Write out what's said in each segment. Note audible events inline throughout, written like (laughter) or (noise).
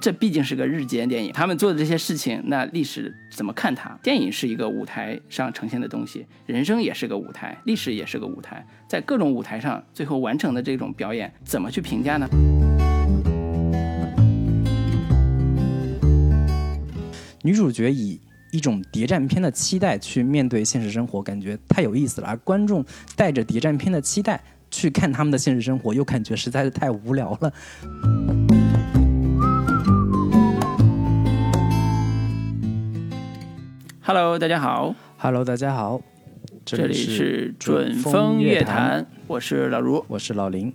这毕竟是个日间电影，他们做的这些事情，那历史怎么看它？电影是一个舞台上呈现的东西，人生也是个舞台，历史也是个舞台，在各种舞台上最后完成的这种表演，怎么去评价呢？女主角以一种谍战片的期待去面对现实生活，感觉太有意思了。而观众带着谍战片的期待去看他们的现实生活，又感觉实在是太无聊了。Hello，大家好。Hello，大家好，这里是是准风乐坛，我是老卢，我是老林。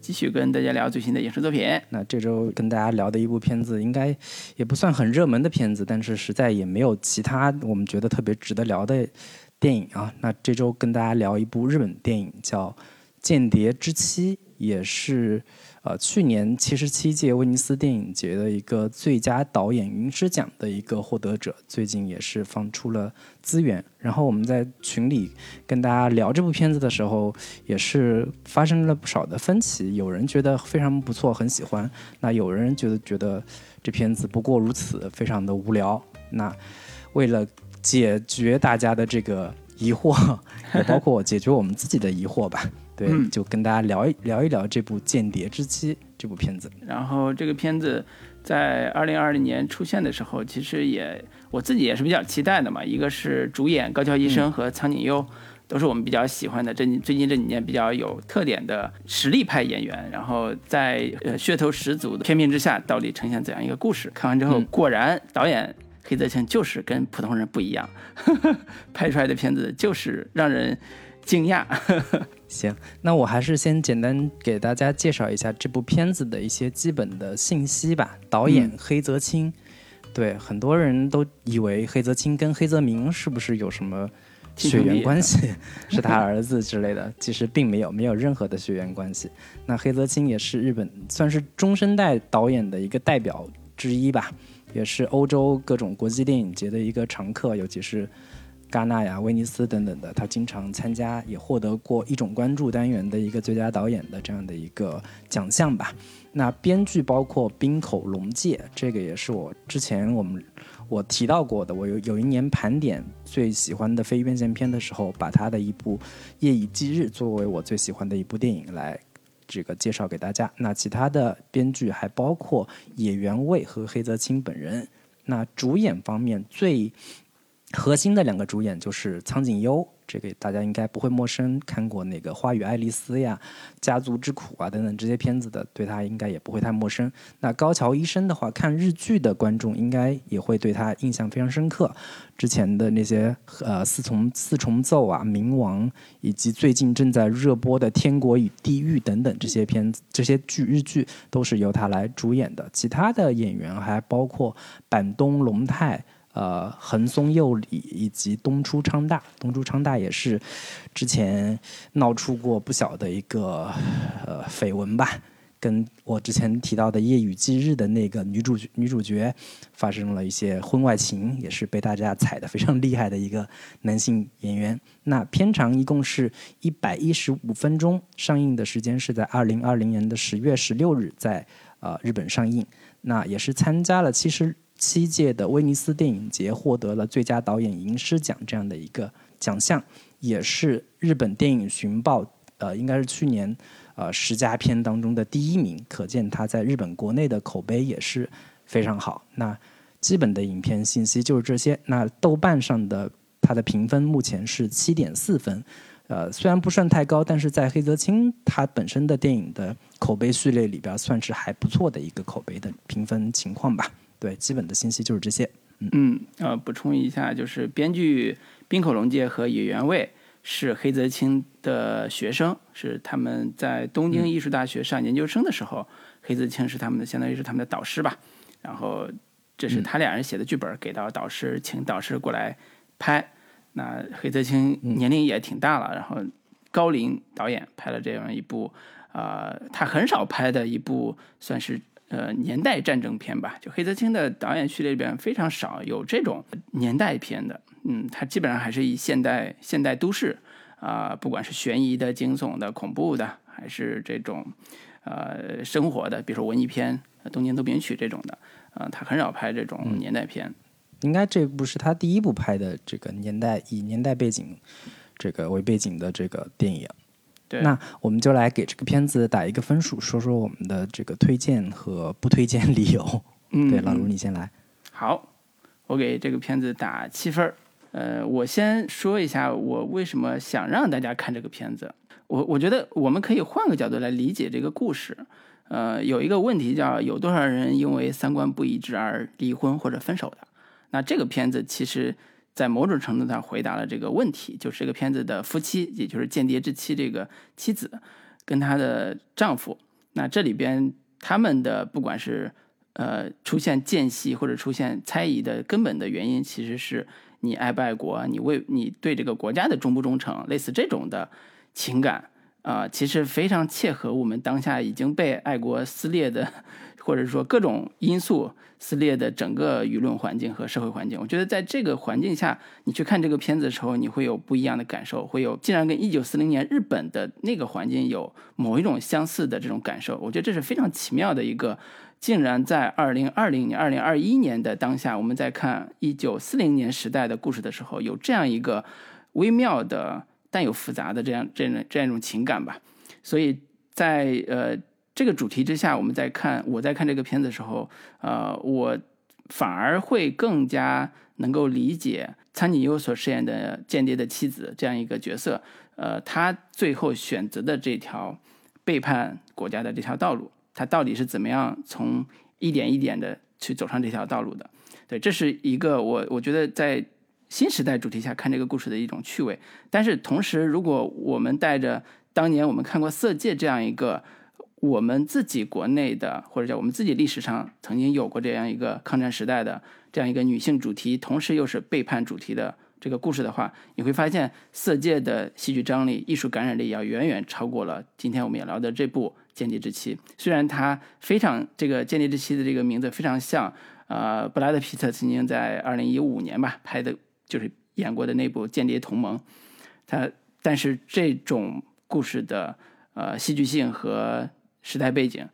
继续跟大家聊最新的影视作品。那这周跟大家聊的一部片子，应该也不算很热门的片子，但是实在也没有其他我们觉得特别值得聊的电影啊。那这周跟大家聊一部日本电影，叫《间谍之妻》，也是呃去年七十七届威尼斯电影节的一个最佳导演银狮奖的一个获得者，最近也是放出了资源。然后我们在群里跟大家聊这部片子的时候，也是发生了不少的分歧。有人觉得非常不错，很喜欢；那有人觉得觉得这片子不过如此，非常的无聊。那为了解决大家的这个疑惑，(laughs) 也包括解决我们自己的疑惑吧，对，嗯就跟大家聊一聊一聊这部《间谍之妻》这部片子。然后这个片子在二零二零年出现的时候，其实也我自己也是比较期待的嘛。一个是主演高桥医生和苍井优，都是我们比较喜欢的这最近这几年比较有特点的实力派演员。然后在呃噱头十足的片面之下，到底呈现怎样一个故事？看完之后，嗯果然导演黑泽清就是跟普通人不一样，(laughs) 拍出来的片子就是让人惊讶。行，那我还是先简单给大家介绍一下这部片子的一些基本的信息吧。导演嗯黑泽清，对很多人都以为黑泽清跟黑泽明是不是有什么血缘关系，(laughs) 是他儿子之类的，其实并没有，没有任何的血缘关系。那黑泽清也是日本算是中生代导演的一个代表之一吧，也是欧洲各种国际电影节的一个常客，尤其是戛纳呀、威尼斯等等的，他经常参加，也获得过一种关注单元的一个最佳导演的这样的一个奖项吧。那编剧包括滨口龙介，这个也是我之前我们我提到过的。我有有一年盘点最喜欢的非院线片的时候，把他的一部《夜以继日》作为我最喜欢的一部电影来这个介绍给大家。那其他的编剧还包括野原卫和黑泽清本人。那主演方面最核心的两个主演就是苍井优，这个大家应该不会陌生，看过那个《花与爱丽丝》呀、《家族之苦》啊等等这些片子的，对他应该也不会太陌生。那高桥医生的话，看日剧的观众应该也会对他印象非常深刻。之前的那些呃四重四重奏啊、冥王，以及最近正在热播的《天国与地狱》等等这些片子、这些剧日剧都是由他来主演的。其他的演员还包括板东龙太。呃，横松佑里以及东出昌大，东出昌大也是之前闹出过不小的一个呃绯闻吧，跟我之前提到的《夜雨季日》的那个女主女主角发生了一些婚外情，也是被大家踩得非常厉害的一个男性演员。那片长一共是一百一十五分钟，上映的时间是在二零二零年的十月十六日在呃日本上映。那也是参加了七十七届的威尼斯电影节，获得了最佳导演银狮奖这样的一个奖项，也是日本电影寻报呃应该是去年呃十佳片当中的第一名，可见他在日本国内的口碑也是非常好。那基本的影片信息就是这些。那豆瓣上的它的评分目前是七点四分，呃，虽然不算太高，但是在黑泽清他本身的电影的口碑序列里边，算是还不错的一个口碑的评分情况吧。对，基本的信息就是这些。嗯，呃，补充一下，就是编剧滨口龙介和野原卫是黑泽清的学生，是他们在东京艺术大学上研究生的时候，黑泽清是他们的相当于是他们的导师吧。然后这是他俩人写的剧本给到导师，请导师过来拍。那黑泽清年龄也挺大了，然后高龄导演拍了这样一部，呃，他很少拍的一部算是呃年代战争片吧。就黑泽清的导演序列里边非常少有这种年代片的，嗯，他基本上还是以现代现代都市啊、不管是悬疑的、惊悚的、恐怖的，还是这种呃生活的，比如说文艺片《东京都名曲》这种的啊、他很少拍这种年代片。应该这部是他第一部拍的这个年代以年代背景这个为背景的这个电影。对，那我们就来给这个片子打一个分数，说说我们的这个推荐和不推荐理由。嗯，对，老卢你先来。好，我给这个片子打七分儿。呃，我先说一下我为什么想让大家看这个片子。我我觉得我们可以换个角度来理解这个故事。呃，有一个问题叫有多少人因为三观不一致而离婚或者分手的？那这个片子其实，在某种程度上回答了这个问题，就是这个片子的夫妻，也就是间谍之妻这个妻子跟她的丈夫，那这里边他们的不管是呃出现间隙或者出现猜疑的根本的原因，其实是你爱不爱国，你为你对这个国家的忠不忠诚，类似这种的情感。啊、其实非常切合我们当下已经被爱国撕裂的，(laughs) 或者说各种因素撕裂的整个舆论环境和社会环境。我觉得在这个环境下，你去看这个片子的时候，你会有不一样的感受，会有竟然跟一九四零年日本的那个环境有某一种相似的这种感受。我觉得这是非常奇妙的一个。竟然在二零二零年、二零二一年的当下，我们在看一九四零年时代的故事的时候，有这样一个微妙的但又复杂的这样这样这样一种情感吧。所以在呃这个主题之下，我们在看我在看这个片子的时候，呃，我反而会更加能够理解苍井优所饰演的间谍的妻子这样一个角色，呃，他最后选择的这条背叛国家的这条道路。他到底是怎么样从一点一点的去走上这条道路的？对，这是一个我我觉得在新时代主题下看这个故事的一种趣味。但是同时，如果我们带着当年我们看过《色戒》这样一个我们自己国内的或者叫我们自己历史上曾经有过这样一个抗战时代的这样一个女性主题，同时又是背叛主题的这个故事的话，你会发现《色戒》的戏剧张力、艺术感染力要远远超过了今天我们也聊的这部。间谍之妻，虽然它非常这个间谍之妻的这个名字非常像，呃，布拉德皮特曾经在二零一五年吧拍的，就是演过的那部《间谍同盟》，它但是这种故事的呃戏剧性和时代背景，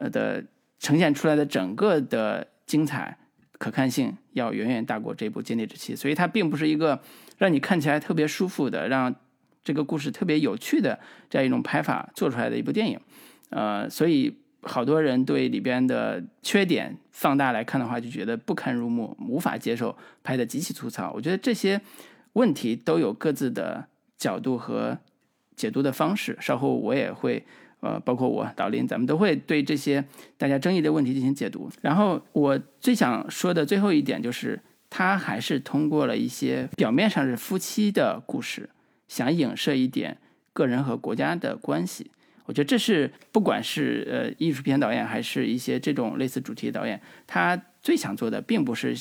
呃的呈现出来的整个的精彩可看性要远远大过这部《间谍之妻》，所以它并不是一个让你看起来特别舒服的，让这个故事特别有趣的这样一种拍法做出来的一部电影。呃，所以好多人对里边的缺点放大来看的话，就觉得不堪入目，无法接受，拍的极其粗糙。我觉得这些问题都有各自的角度和解读的方式。稍后我也会，呃，包括我导林，咱们都会对这些大家争议的问题进行解读。然后我最想说的最后一点就是，他还是通过了一些表面上是夫妻的故事，想影射一点个人和国家的关系。我觉得这是不管是呃艺术片导演，还是一些这种类似主题的导演，他最想做的，并不是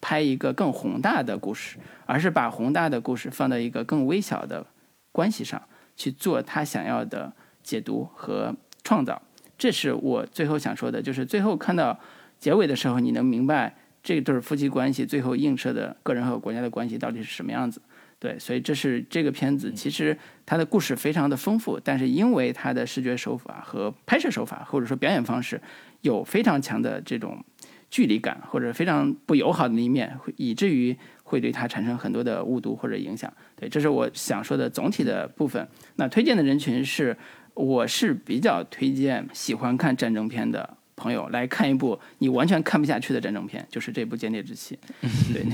拍一个更宏大的故事，而是把宏大的故事放到一个更微小的关系上去做他想要的解读和创造。这是我最后想说的，就是最后看到结尾的时候，你能明白这对夫妻关系最后映射的个人和国家的关系到底是什么样子。对，所以这是这个片子，其实它的故事非常的丰富，但是因为它的视觉手法和拍摄手法，或者说表演方式，有非常强的这种距离感，或者非常不友好的一面，以至于会对它产生很多的误读或者影响。对，这是我想说的总体的部分。那推荐的人群是，我是比较推荐喜欢看战争片的。朋友来看一部你完全看不下去的战争片，就是这部《间谍之妻 (laughs)》。对，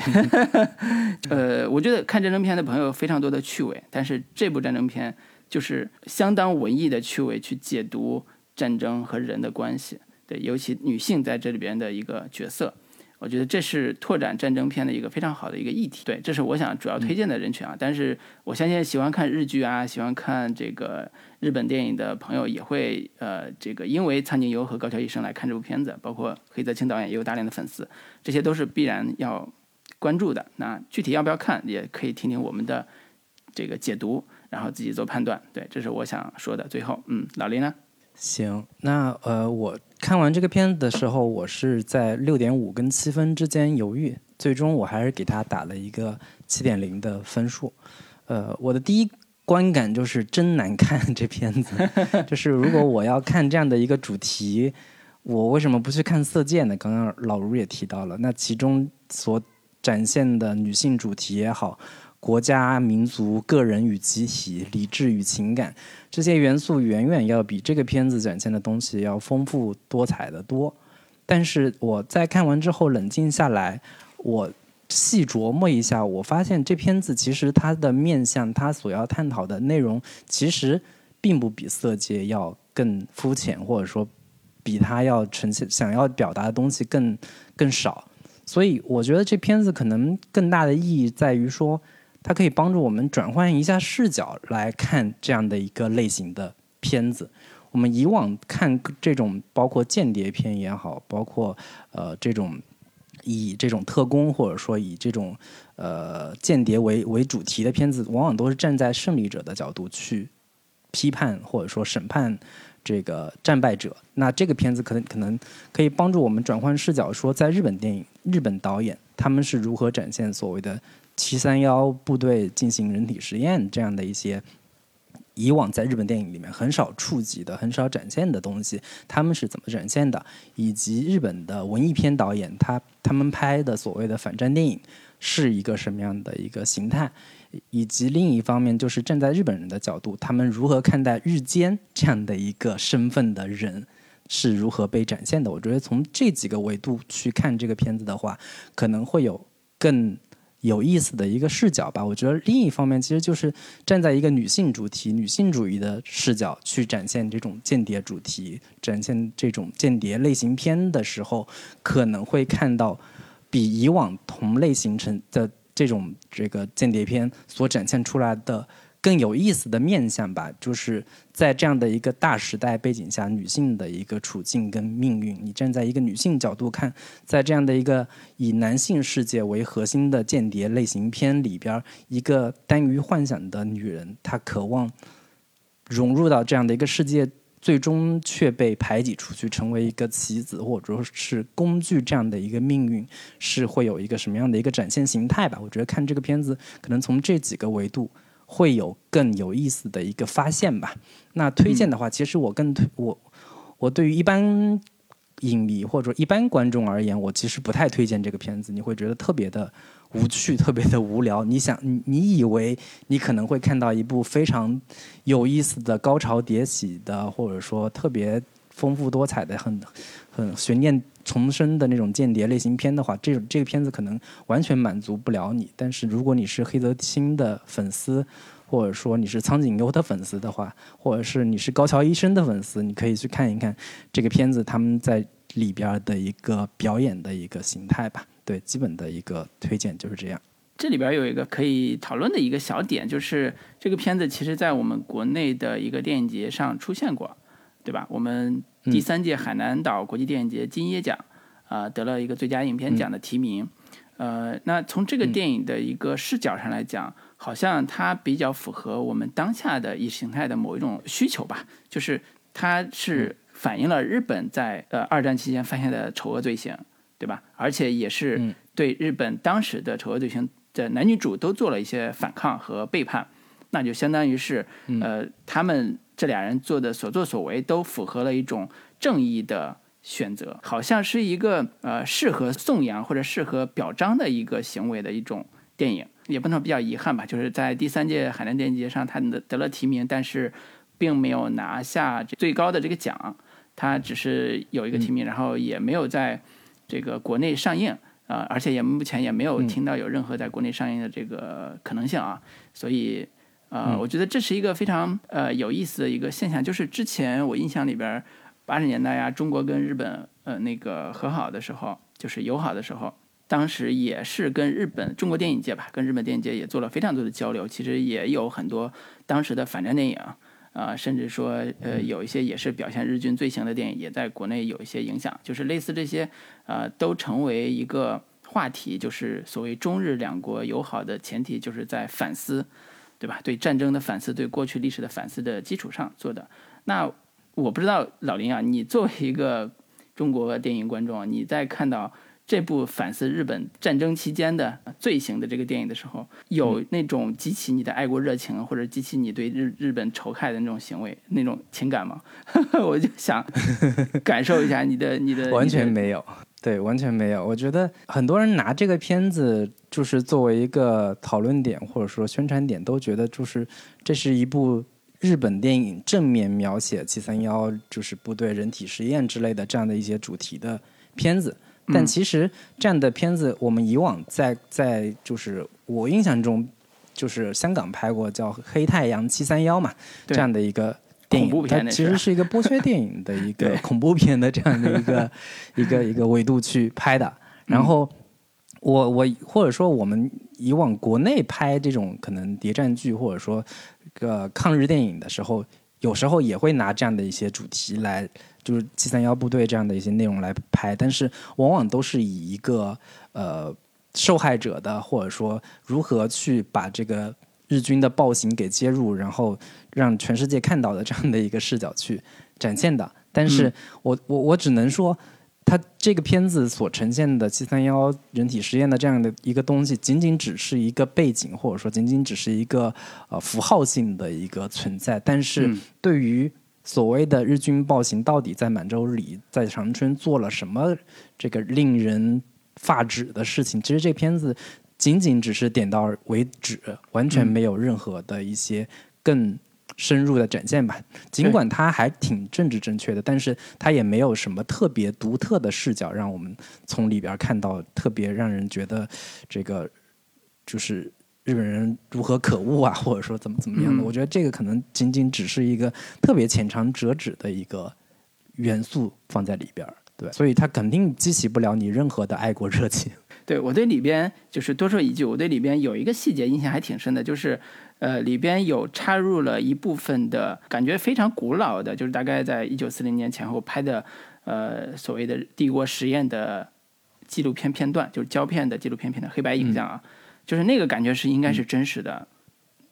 呃，我觉得看战争片的朋友非常多的趣味，但是这部战争片就是相当文艺的趣味去解读战争和人的关系。对，尤其女性在这里边的一个角色，我觉得这是拓展战争片的一个非常好的一个议题。对，这是我想主要推荐的人群啊。但是我相信喜欢看日剧啊，喜欢看这个。日本电影的朋友也会呃，这个因为苍井优和高桥医生来看这部片子，包括黑泽清导演也有大量的粉丝，这些都是必然要关注的。那具体要不要看，也可以听听我们的这个解读，然后自己做判断。对，这是我想说的。最后，嗯，老林呢？行，那呃，我看完这个片子的时候，我是在六点五跟七分之间犹豫，最终我还是给他打了一个七点零的分数。呃，我的第一。观感就是真难看，这片子 (laughs) 就是如果我要看这样的一个主题，我为什么不去看《色戒》呢？刚刚老卢也提到了，那其中所展现的女性主题也好，国家、民族、个人与集体、理智与情感这些元素，远远要比这个片子展现的东西要丰富多彩的多。但是我在看完之后冷静下来，我细琢磨一下，我发现这片子其实它的面向，它所要探讨的内容，其实并不比《色戒》要更肤浅，或者说。比他要呈现想要表达的东西更更少，所以我觉得这片子可能更大的意义在于说，它可以帮助我们转换一下视角来看这样的一个类型的片子。我们以往看这种包括间谍片也好，包括呃这种以这种特工或者说以这种呃间谍为为主题的片子，往往都是站在胜利者的角度去批判或者说审判。这个战败者，那这个片子可能可能可以帮助我们转换视角，说在日本电影、日本导演他们是如何展现所谓的七三幺部队进行人体实验这样的一些以往在日本电影里面很少触及的、很少展现的东西，他们是怎么展现的？以及日本的文艺片导演他他们拍的所谓的反战电影是一个什么样的一个形态？以及另一方面，就是站在日本人的角度，他们如何看待日间这样的一个身份的人是如何被展现的？我觉得从这几个维度去看这个片子的话，可能会有更有意思的一个视角吧。我觉得另一方面，其实就是站在一个女性主题、女性主义的视角去展现这种间谍主题、展现这种间谍类型片的时候，可能会看到比以往同类型成的。这种这个间谍片所展现出来的更有意思的面相吧，就是在这样的一个大时代背景下，女性的一个处境跟命运。你站在一个女性角度看，在这样的一个以男性世界为核心的间谍类型片里边，一个耽于幻想的女人，她渴望融入到这样的一个世界。最终却被排挤出去，成为一个棋子或者说是工具，这样的一个命运是会有一个什么样的一个展现形态吧？我觉得看这个片子，可能从这几个维度会有更有意思的一个发现吧。那推荐的话，其实我更推我我对于一般影迷或者一般观众而言，我其实不太推荐这个片子，你会觉得特别的。无趣，(laughs) 特别的无聊。你想，你你以为你可能会看到一部非常有意思的高潮迭起的，或者说特别丰富多彩的、很很悬念丛生的那种间谍类型片的话，这种这个片子可能完全满足不了你。但是如果你是黑泽清的粉丝，或者说你是苍井优的粉丝的话，或者是你是高桥医生的粉丝，你可以去看一看这个片子他们在里边的一个表演的一个形态吧。对，基本的一个推荐就是这样。这里边有一个可以讨论的一个小点，就是这个片子其实在我们国内的一个电影节上出现过，对吧？我们第三届海南岛国际电影节金椰奖啊得了一个最佳影片奖的提名。呃，那从这个电影的一个视角上来讲，好像它比较符合我们当下的意识形态的某一种需求吧，就是它是反映了日本在呃二战期间犯下的丑恶罪行。对吧？而且也是对日本当时的丑恶罪行的男女主都做了一些反抗和背叛，那就相当于是呃，他们这俩人做的所作所为都符合了一种正义的选择，好像是一个呃适合颂扬或者适合表彰的一个行为的一种电影。也不能比较遗憾吧，就是在第三届海南电影节上，他得得了提名，但是并没有拿下最高的这个奖，他只是有一个提名，然后也没有在。这个国内上映啊，而且也目前也没有听到有任何在国内上映的这个可能性啊，所以呃，我觉得这是一个非常呃有意思的一个现象，就是之前我印象里边八十年代呀，中国跟日本呃那个和好的时候，就是友好的时候，当时也是跟日本中国电影界吧，跟日本电影界也做了非常多的交流，其实也有很多当时的反战电影。啊，甚至说，呃，有一些也是表现日军罪行的电影，也在国内有一些影响。就是类似这些，呃，都成为一个话题。就是所谓中日两国友好的前提，就是在反思，对吧？对战争的反思，对过去历史的反思的基础上做的。那我不知道老林啊，你作为一个中国电影观众，你在看到这部反思日本战争期间的罪行的这个电影的时候，有那种激起你的爱国热情，或者激起你对日日本仇害的那种行为、那种情感吗？(laughs) 我就想感受一下你的你的。完全没有，对，完全没有。我觉得很多人拿这个片子就是作为一个讨论点或者说宣传点，都觉得就是这是一部日本电影正面描写七三幺就是部队人体实验之类的这样的一些主题的片子。但其实这样的片子，我们以往在在就是我印象中，就是香港拍过叫《黑太阳七三幺》嘛，这样的一个电影，它其实是一个剥削电影的一个 (laughs) 恐怖片的这样的一个 (laughs) 一个一个维度去拍的。然后我我或者说我们以往国内拍这种可能谍战剧或者说个抗日电影的时候，有时候也会拿这样的一些主题来。就是七三幺部队这样的一些内容来拍，但是往往都是以一个呃受害者的，或者说如何去把这个日军的暴行给揭入，然后让全世界看到的这样的一个视角去展现的。但是我我我只能说，它这个片子所呈现的七三幺人体实验的这样的一个东西，仅仅只是一个背景，或者说仅仅只是一个呃符号性的一个存在。但是对于所谓的日军暴行到底在满洲里、在长春做了什么？这个令人发指的事情，其实这片子仅仅只是点到为止，完全没有任何的一些更深入的展现吧。尽管它还挺政治正确的，但是它也没有什么特别独特的视角，让我们从里边看到特别让人觉得这个就是。日本人如何可恶啊，或者说怎么怎么样的？我觉得这个可能仅仅只是一个特别浅尝辄止的一个元素放在里边，对，所以它肯定激起不了你任何的爱国热情。对我对里边就是多说一句，我对里边有一个细节印象还挺深的，就是呃里边有插入了一部分的感觉非常古老的，就是大概在一九四零年前后拍的呃所谓的帝国实验的纪录片片段，就是胶片的纪录片片段，黑白影像啊。就是那个感觉是应该是真实的，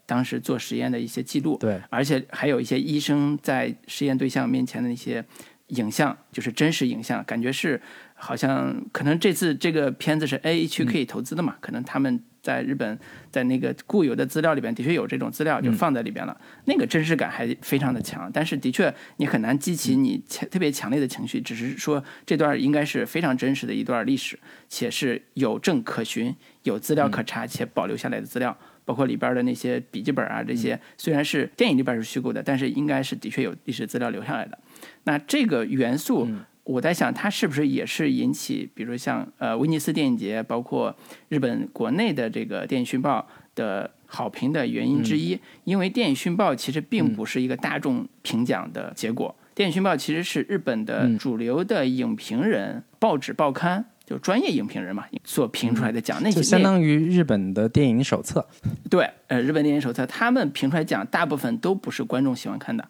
当时做实验的一些记录，对，而且还有一些医生在实验对象面前的一些影像，就是真实影像，感觉是好像可能这次这个片子是 A 区可以投资的嘛，可能他们在日本在那个固有的资料里边的确有这种资料就放在里边了，那个真实感还非常的强，但是的确你很难激起你强特别强烈的情绪，只是说这段应该是非常真实的一段历史，且是有证可循。有资料可查且保留下来的资料，包括里边的那些笔记本啊，这些虽然是电影里边是虚构的，但是应该是的确有历史资料留下来的。那这个元素，我在想，它是不是也是引起，比如像呃威尼斯电影节，包括日本国内的这个电影讯报的好评的原因之一？因为电影讯报其实并不是一个大众评奖的结果，电影讯报其实是日本的主流的影评人、报纸报刊。就专业影评人嘛，所评出来的奖，那就相当于日本的电影手册。对，呃，日本电影手册，他们评出来奖，大部分都不是观众喜欢看的。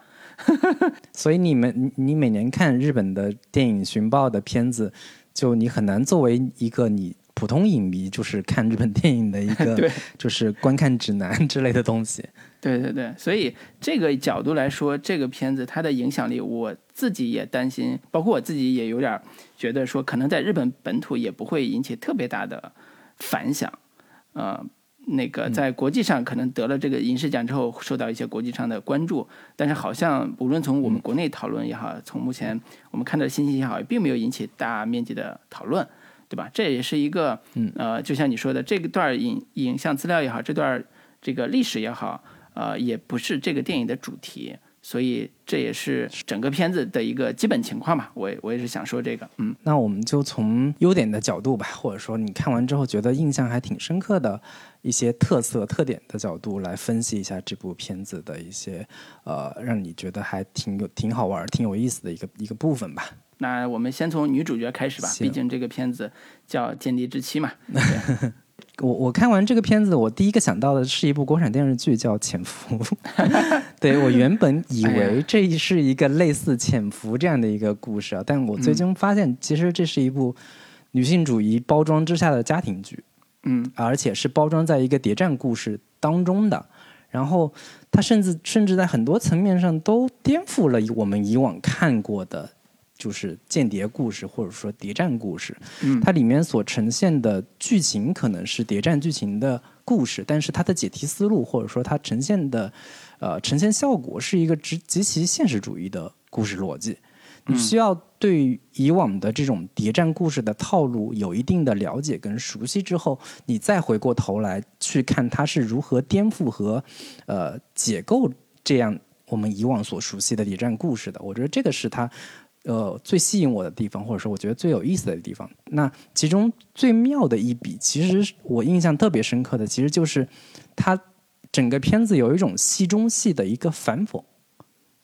(laughs) 所以你们，你每年看日本的电影寻报的片子，就你很难作为一个你。普通影迷就是看日本电影的一个，(laughs) 就是观看指南之类的东西。对对对，所以这个角度来说，这个片子它的影响力，我自己也担心，包括我自己也有点觉得说，可能在日本本土也不会引起特别大的反响。呃，那个在国际上可能得了这个影视奖之后，受到一些国际上的关注，但是好像无论从我们国内讨论也好，从目前我们看到的信息也好，并没有引起大面积的讨论。对吧？这也是一个，呃，就像你说的，这个段影影像资料也好，这段这个历史也好，呃，也不是这个电影的主题，所以这也是整个片子的一个基本情况吧。我我也是想说这个，嗯，那我们就从优点的角度吧，或者说你看完之后觉得印象还挺深刻的一些特色特点的角度来分析一下这部片子的一些，呃，让你觉得还挺有挺好玩、挺有意思的一个一个部分吧。那我们先从女主角开始吧，毕竟这个片子叫《间谍之妻》嘛。(laughs) 我我看完这个片子，我第一个想到的是一部国产电视剧叫《潜伏》。(laughs) (laughs) 对我原本以为这是一个类似《潜伏》这样的一个故事啊，但我最终发现，其实这是一部女性主义包装之下的家庭剧。嗯，而且是包装在一个谍战故事当中的。然后，它甚至甚至在很多层面上都颠覆了我们以往看过的。就是间谍故事或者说谍战故事。嗯它里面所呈现的剧情可能是谍战剧情的故事，但是它的解题思路或者说它呈现的呃呈现效果是一个极极其现实主义的故事逻辑。你需要对以往的这种谍战故事的套路有一定的了解跟熟悉之后，你再回过头来去看它是如何颠覆和呃解构这样我们以往所熟悉的谍战故事的。我觉得这个是它呃最吸引我的地方，或者说我觉得最有意思的地方。那其中最妙的一笔，其实我印象特别深刻的，其实就是它整个片子有一种戏中戏的一个反讽。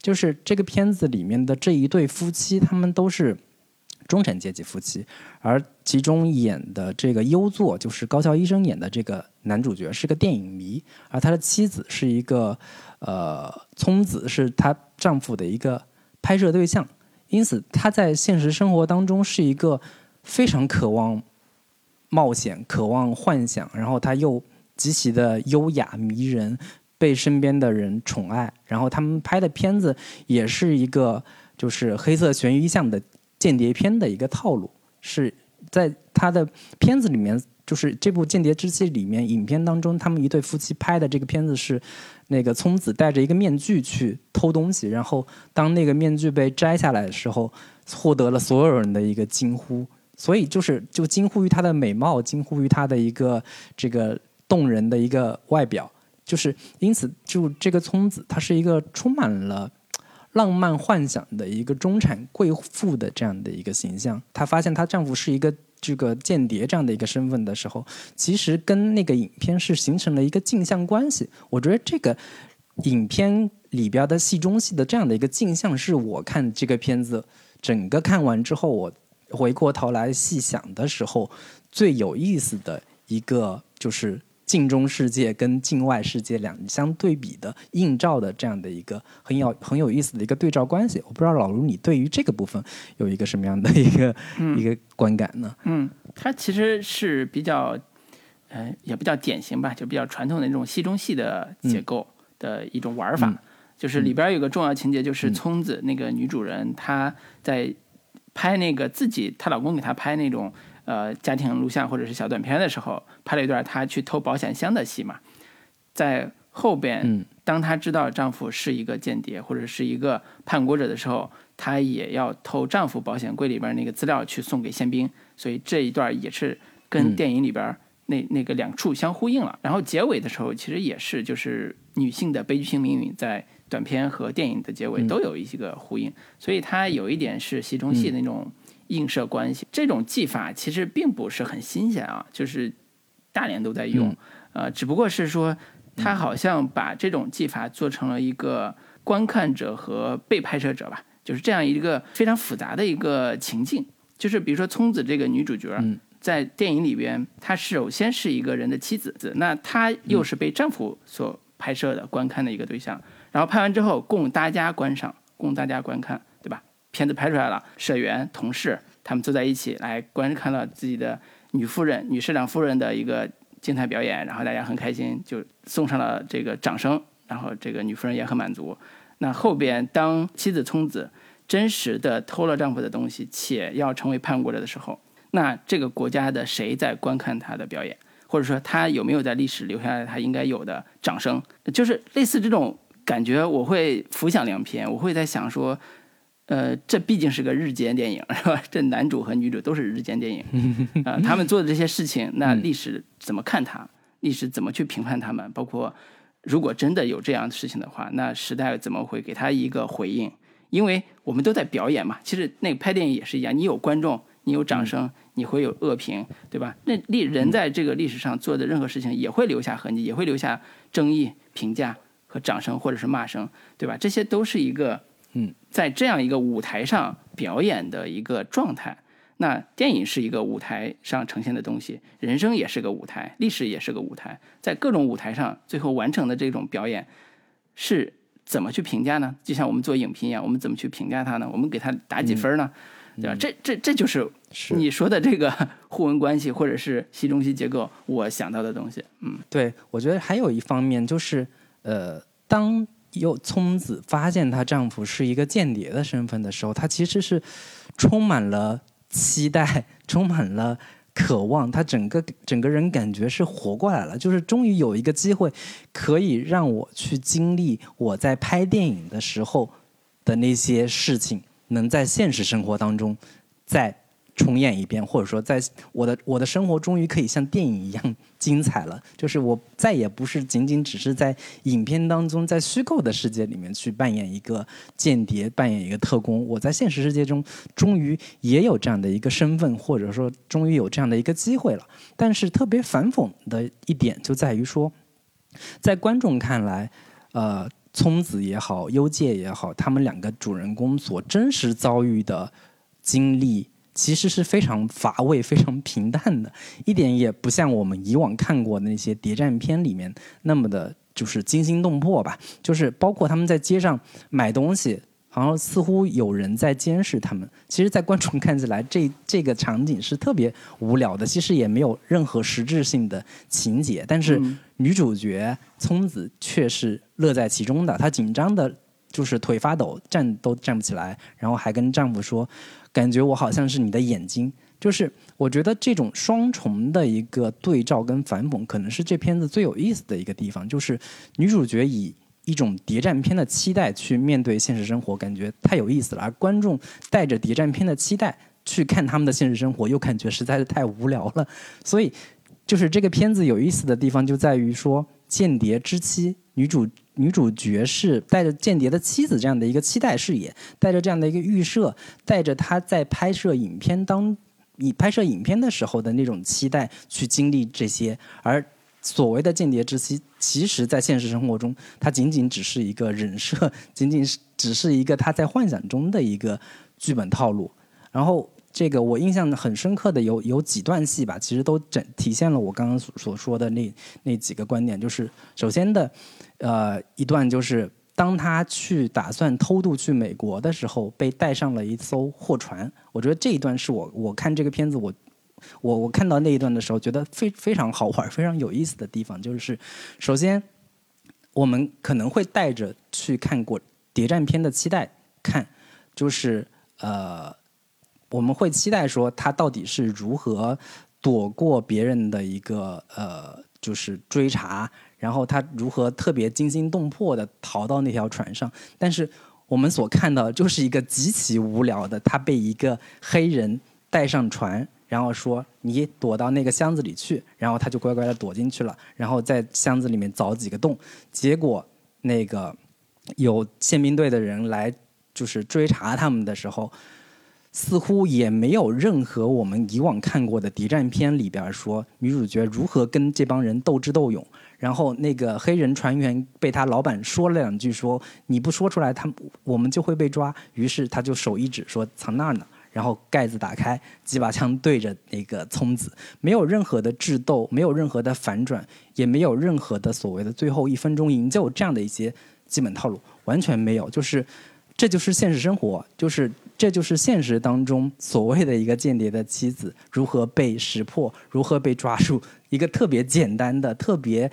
就是这个片子里面的这一对夫妻，他们都是中产阶级夫妻，而其中演的这个优作，就是高桥医生演的这个男主角是个电影迷，而他的妻子是一个呃聪子，是她丈夫的一个拍摄对象，因此他在现实生活当中是一个非常渴望冒险、渴望幻想，然后他又极其的优雅迷人。被身边的人宠爱，然后他们拍的片子也是一个就是黑色悬疑向的间谍片的一个套路，是在他的片子里面，就是这部《间谍之妻》里面，影片当中他们一对夫妻拍的这个片子是那个聪子戴着一个面具去偷东西，然后当那个面具被摘下来的时候，获得了所有人的一个惊呼，所以就是就惊呼于她的美貌，惊呼于她的一个这个动人的一个外表。就是因此，就这个聪子，她是一个充满了浪漫幻想的一个中产贵妇的这样的一个形象。她发现她丈夫是一个这个间谍这样的一个身份的时候，其实跟那个影片是形成了一个镜像关系。我觉得这个影片里边的戏中戏的这样的一个镜像，是我看这个片子整个看完之后，我回过头来细想的时候最有意思的一个就是。镜中世界跟境外世界两相对比的映照的这样的一个很有很有意思的一个对照关系，我不知道老卢你对于这个部分有一个什么样的一个、(laughs) 一个观感呢？嗯，它其实是比较，呃，也比较典型吧，就比较传统的那种戏中戏的结构的一种玩法。就是里边有个重要情节，就是聪子那个女主人，她在拍那个自己她老公给她拍那种。呃，家庭录像或者是小短片的时候，拍了一段她去偷保险箱的戏嘛。在后边，当她知道丈夫是一个间谍或者是一个叛国者的时候，她也要偷丈夫保险柜里边那个资料去送给宪兵。所以这一段也是跟电影里边那那个两处相呼应了。然后结尾的时候，其实也是就是女性的悲剧性命运，在短片和电影的结尾都有一些个呼应。所以它有一点是戏中戏的那种。映射关系这种技法其实并不是很新鲜啊，就是大连都在用，呃，只不过是说他好像把这种技法做成了一个观看者和被拍摄者吧，就是这样一个非常复杂的一个情境。就是比如说聪子这个女主角，在电影里边，她首先是一个人的妻子，那她又是被丈夫所拍摄的观看的一个对象，然后拍完之后供大家观赏，供大家观看。片子拍出来了，社员、同事他们坐在一起来观看了自己的女夫人、女市长夫人的一个精彩表演，然后大家很开心，就送上了这个掌声，然后这个女夫人也很满足。那后边当妻子聪子真实的偷了丈夫的东西，且要成为叛国者的时候，那这个国家的谁在观看他的表演，或者说他有没有在历史留下来他应该有的掌声？就是类似这种感觉，我会浮想联翩，我会在想说。呃，这毕竟是个日间电影，是吧？这男主和女主都是日间电影，啊，他们做的这些事情，那历史怎么看他？历史怎么去评判他们？包括如果真的有这样的事情的话，那时代怎么会给他一个回应？因为我们都在表演嘛。其实那个拍电影也是一样，你有观众，你有掌声，你会有恶评，对吧？那历人在这个历史上做的任何事情也会留下痕迹，也会留下争议、评价和掌声或者是骂声，对吧？这些都是一个。嗯，在这样一个舞台上表演的一个状态，那电影是一个舞台上呈现的东西，人生也是个舞台，历史也是个舞台，在各种舞台上最后完成的这种表演，是怎么去评价呢？就像我们做影评一样，我们怎么去评价它呢？我们给它打几分呢？对吧？这这这就是你说的这个互文关系或者是西中戏结构，我想到的东西。嗯，对，我觉得还有一方面就是，呃，当。又聪子发现她丈夫是一个间谍的身份的时候，她其实是充满了期待，充满了渴望。她整个整个人感觉是活过来了，就是终于有一个机会可以让我去经历我在拍电影的时候的那些事情，能在现实生活当中再重演一遍，或者说，在我的我的生活终于可以像电影一样精彩了。(laughs) 就是我再也不是仅仅只是在影片当中，在虚构的世界里面去扮演一个间谍，扮演一个特工。我在现实世界中终于也有这样的一个身份，或者说终于有这样的一个机会了。但是特别反讽的一点就在于说，在观众看来，呃，聪子也好，幽介也好，他们两个主人公所真实遭遇的经历。其实是非常乏味、(laughs) 非常平淡的，一点也不像我们以往看过的那些谍战片里面那么的，就是惊心动魄吧。就是包括他们在街上买东西，好像似乎有人在监视他们。其实，在观众看起来，这 (laughs) 这个场景是特别无聊的，其实也没有任何实质性的情节。但是女主角聪子却是乐在其中的，她紧张的，就是腿发抖，站都站不起来，然后还跟丈夫说。感觉我好像是你的眼睛，就是我觉得这种双重的一个对照跟反讽，可能是这片子最有意思的一个地方。就是女主角以一种谍战片的期待去面对现实生活，感觉太有意思了；而观众带着谍战片的期待去看他们的现实生活，又感觉实在是太无聊了。所以，就是这个片子有意思的地方就在于说，间谍之妻女主。女主角是带着间谍的妻子这样的一个期待视野，带着这样的一个预设，带着她在拍摄影片当你拍摄影片的时候的那种期待去经历这些，而所谓的间谍之妻，其实在现实生活中，它仅仅只是一个人设，仅仅是只是一个他在幻想中的一个剧本套路，然后。这个我印象很深刻的有有几段戏吧，其实都整体现了我刚刚所所说的那那几个观点。就是首先的，呃，一段就是当他去打算偷渡去美国的时候，被带上了一艘货船。我觉得这一段是我我看这个片子我我我看到那一段的时候，觉得非非常好玩、非常有意思的地方，就是首先我们可能会带着去看过谍战片的期待看，就是呃。我们会期待说他到底是如何躲过别人的一个呃，就是追查，然后他如何特别惊心动魄的逃到那条船上。但是我们所看到就是一个极其无聊的，他被一个黑人带上船，然后说你躲到那个箱子里去，然后他就乖乖的躲进去了，然后在箱子里面凿几个洞，结果那个有宪兵队的人来就是追查他们的时候。似乎也没有任何我们以往看过的谍战片里边说女主角如何跟这帮人斗智斗勇，然后那个黑人船员被他老板说了两句，说你不说出来，他我们就会被抓。于是他就手一指说藏那儿呢，然后盖子打开，几把枪对着那个聪子，没有任何的智斗，没有任何的反转，也没有任何的所谓的最后一分钟营救这样的一些基本套路，完全没有，就是这就是现实生活，就是。这就是现实当中所谓的一个间谍的妻子如何被识破，如何被抓住，一个特别简单的、特别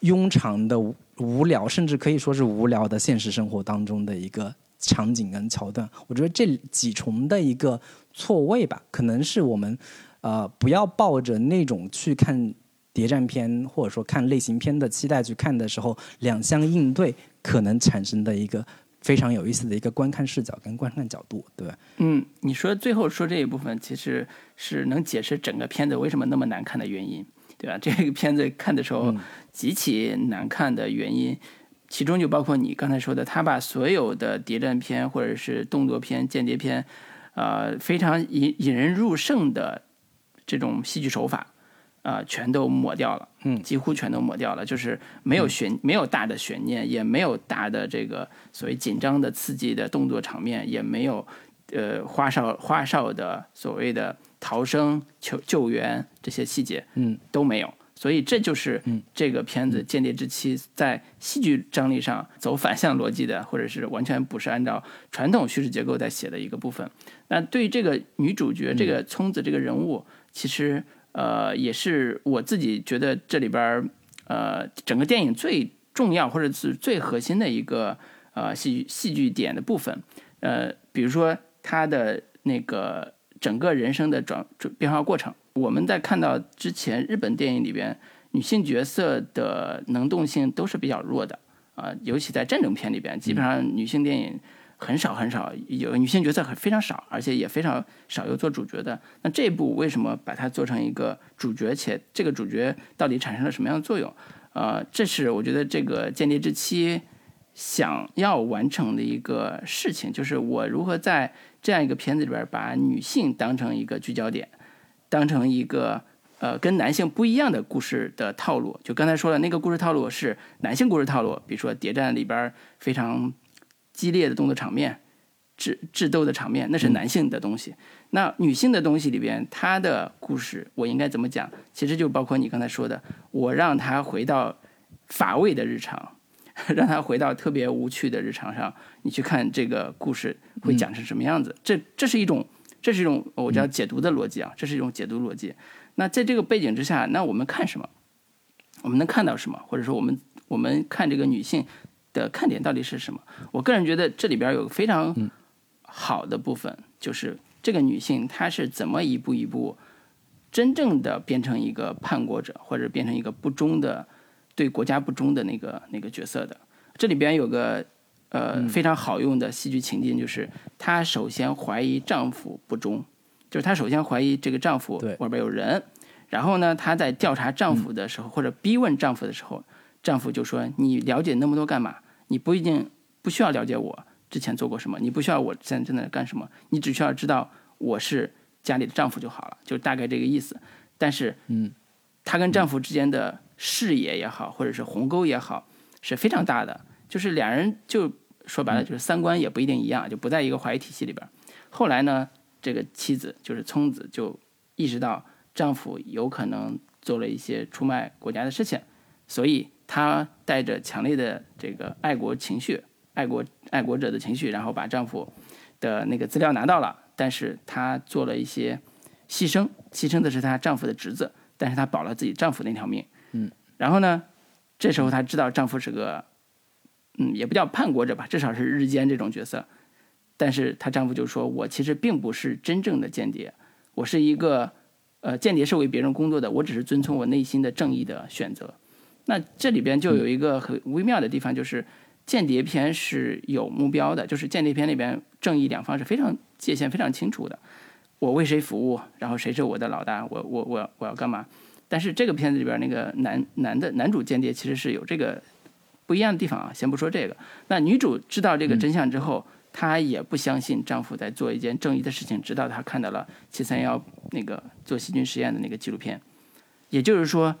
庸常的、无聊，甚至可以说是无聊的现实生活当中的一个场景跟桥段。我觉得这几重的一个错位吧，可能是我们呃不要抱着那种去看谍战片或者说看类型片的期待去看的时候，两相应对可能产生的一个。非常有意思的一个观看视角跟观看角度，对吧？嗯，你说最后说这一部分，其实是能解释整个片子为什么那么难看的原因，对吧？这个片子看的时候极其难看的原因，其中就包括你刚才说的，他把所有的谍战片或者是动作片、间谍片，呃，非常引引人入胜的这种戏剧手法。啊，全都抹掉了，嗯，几乎全都抹掉了，就是没有悬，没有大的悬念，也没有大的这个所谓紧张的、刺激的动作场面，也没有呃花哨花哨的所谓的逃生、求救援这些细节，嗯，都没有。所以这就是这个片子《间谍之妻》在戏剧张力上走反向逻辑的，或者是完全不是按照传统叙事结构在写的一个部分。那对于这个女主角，这个聪子这个人物，其实。呃，也是我自己觉得这里边儿，呃，整个电影最重要或者是最核心的一个呃戏剧戏剧点的部分。呃，比如说她的那个整个人生的转转变化过程。我们在看到之前日本电影里边，女性角色的能动性都是比较弱的啊，尤其在战争片里边，基本上女性电影很少很少有女性角色很非常少，而且也非常少有做主角的。那这一部为什么把它做成一个主角，且这个主角到底产生了什么样的作用？呃，这是我觉得这个《间谍之妻》想要完成的一个事情，就是我如何在这样一个片子里边把女性当成一个聚焦点，当成一个呃跟男性不一样的故事的套路。就刚才说了，那个故事套路是男性故事套路，比如说谍战里边非常激烈的动作场面、智智斗的场面，那是男性的东西。那女性的东西里边，她的故事我应该怎么讲？其实就包括你刚才说的，我让她回到乏味的日常，(laughs) 让她回到特别无趣的日常上，你去看这个故事会讲成什么样子？这这是一种，这是一种我叫解读的逻辑啊，这是一种解读逻辑。那在这个背景之下，那我们看什么？我们能看到什么？或者说我们我们看这个女性的看点到底是什么？我个人觉得这里边有个非常好的部分，就是。这个女性她是怎么一步一步真正的变成一个叛国者，或者变成一个不忠的、对国家不忠的那个那个角色的？这里边有个呃非常好用的戏剧情境，就是她首先怀疑丈夫不忠，就是她首先怀疑这个丈夫外边有人，然后呢，她在调查丈夫的时候，或者逼问丈夫的时候，丈夫就说：“你了解那么多干嘛？你不一定不需要了解我。”之前做过什么？你不需要我现在正在干什么？你只需要知道我是家里的丈夫就好了，就大概这个意思。但是，嗯，她跟丈夫之间的视野也好，或者是鸿沟也好，是非常大的。就是两人就说白了，就是三观也不一定一样，就不在一个话语体系里边。后来呢，这个妻子就是聪子就意识到丈夫有可能做了一些出卖国家的事情，所以她带着强烈的这个爱国情绪。爱国爱国者的情绪，然后把丈夫的那个资料拿到了，但是她做了一些牺牲，牺牲的是她丈夫的侄子，但是她保了自己丈夫那条命。嗯，然后呢，这时候她知道丈夫是个，嗯，也不叫叛国者吧，至少是日奸这种角色。但是她丈夫就说：“我其实并不是真正的间谍，我是一个，呃，间谍是为别人工作的，我只是遵从我内心的正义的选择。”那这里边就有一个很微妙的地方，就是。间谍片是有目标的，就是间谍片里边正义两方是非常界限非常清楚的，我为谁服务，然后谁是我的老大，我我我要我要干嘛？但是这个片子里边那个男男的男主间谍其实是有这个不一样的地方啊，先不说这个，那女主知道这个真相之后，她也不相信丈夫在做一件正义的事情，直到她看到了七三幺那个做细菌实验的那个纪录片，也就是说，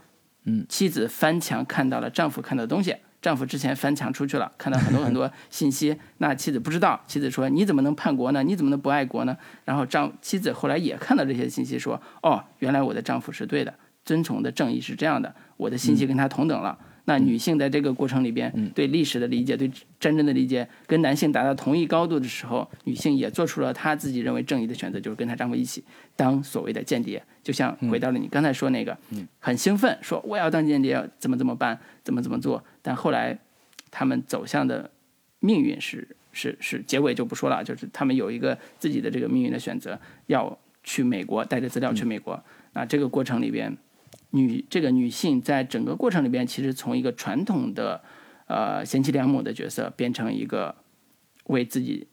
嗯，妻子翻墙看到了丈夫看到的东西。丈夫之前翻墙出去了，看到很多很多信息，(laughs) 那妻子不知道。妻子说：“你怎么能叛国呢？你怎么能不爱国呢？”然后丈妻子后来也看到这些信息，说：“哦，原来我的丈夫是对的，遵从的正义是这样的，我的信息跟他同等了。”那女性在这个过程里边，对历史的理解、对战争的理解，跟男性达到同一高度的时候，女性也做出了她自己认为正义的选择，就是跟她丈夫一起当所谓的间谍。就像回到了你刚才说那个，很兴奋，说我要当间谍，怎么怎么办，怎么怎么做。但后来他们走向的命运是是是，结尾就不说了，就是他们有一个自己的这个命运的选择，要去美国，带着资料去美国。那这个过程里边。女这个女性在整个过程里边，其实从一个传统的，呃贤妻良母的角色，变成一个为自己，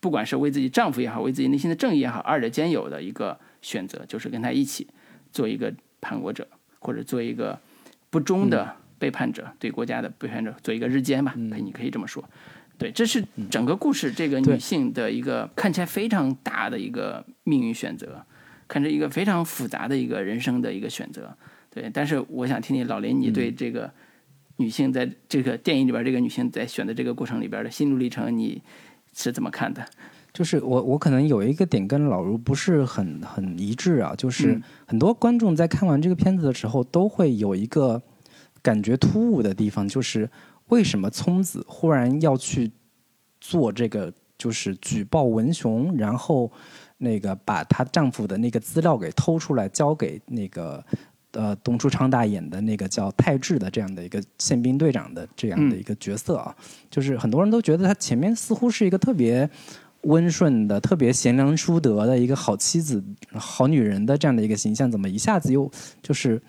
不管是为自己丈夫也好，为自己内心的正义也好，二者兼有的一个选择，就是跟他一起做一个叛国者，或者做一个不忠的背叛者，对国家的背叛者，做一个日奸吧，你可以这么说。对，这是整个故事这个女性的一个看起来非常大的一个命运选择。看着一个非常复杂的一个人生的一个选择，对。但是我想听听老林，你对这个女性在这个电影里边，这个女性在选的这个过程里边的心路历程，你是怎么看的？就是我我可能有一个点跟老卢不是很很一致啊，就是很多观众在看完这个片子的时候，都会有一个感觉突兀的地方，就是为什么聪子忽然要去做这个，就是举报文雄，然后。那个把她丈夫的那个资料给偷出来，交给那个呃东出昌大演的那个叫泰治的这样的一个宪兵队长的这样的一个角色啊，就是很多人都觉得她前面似乎是一个特别温顺的、特别贤良淑德的一个好妻子、好女人的这样的一个形象，怎么一下子又就是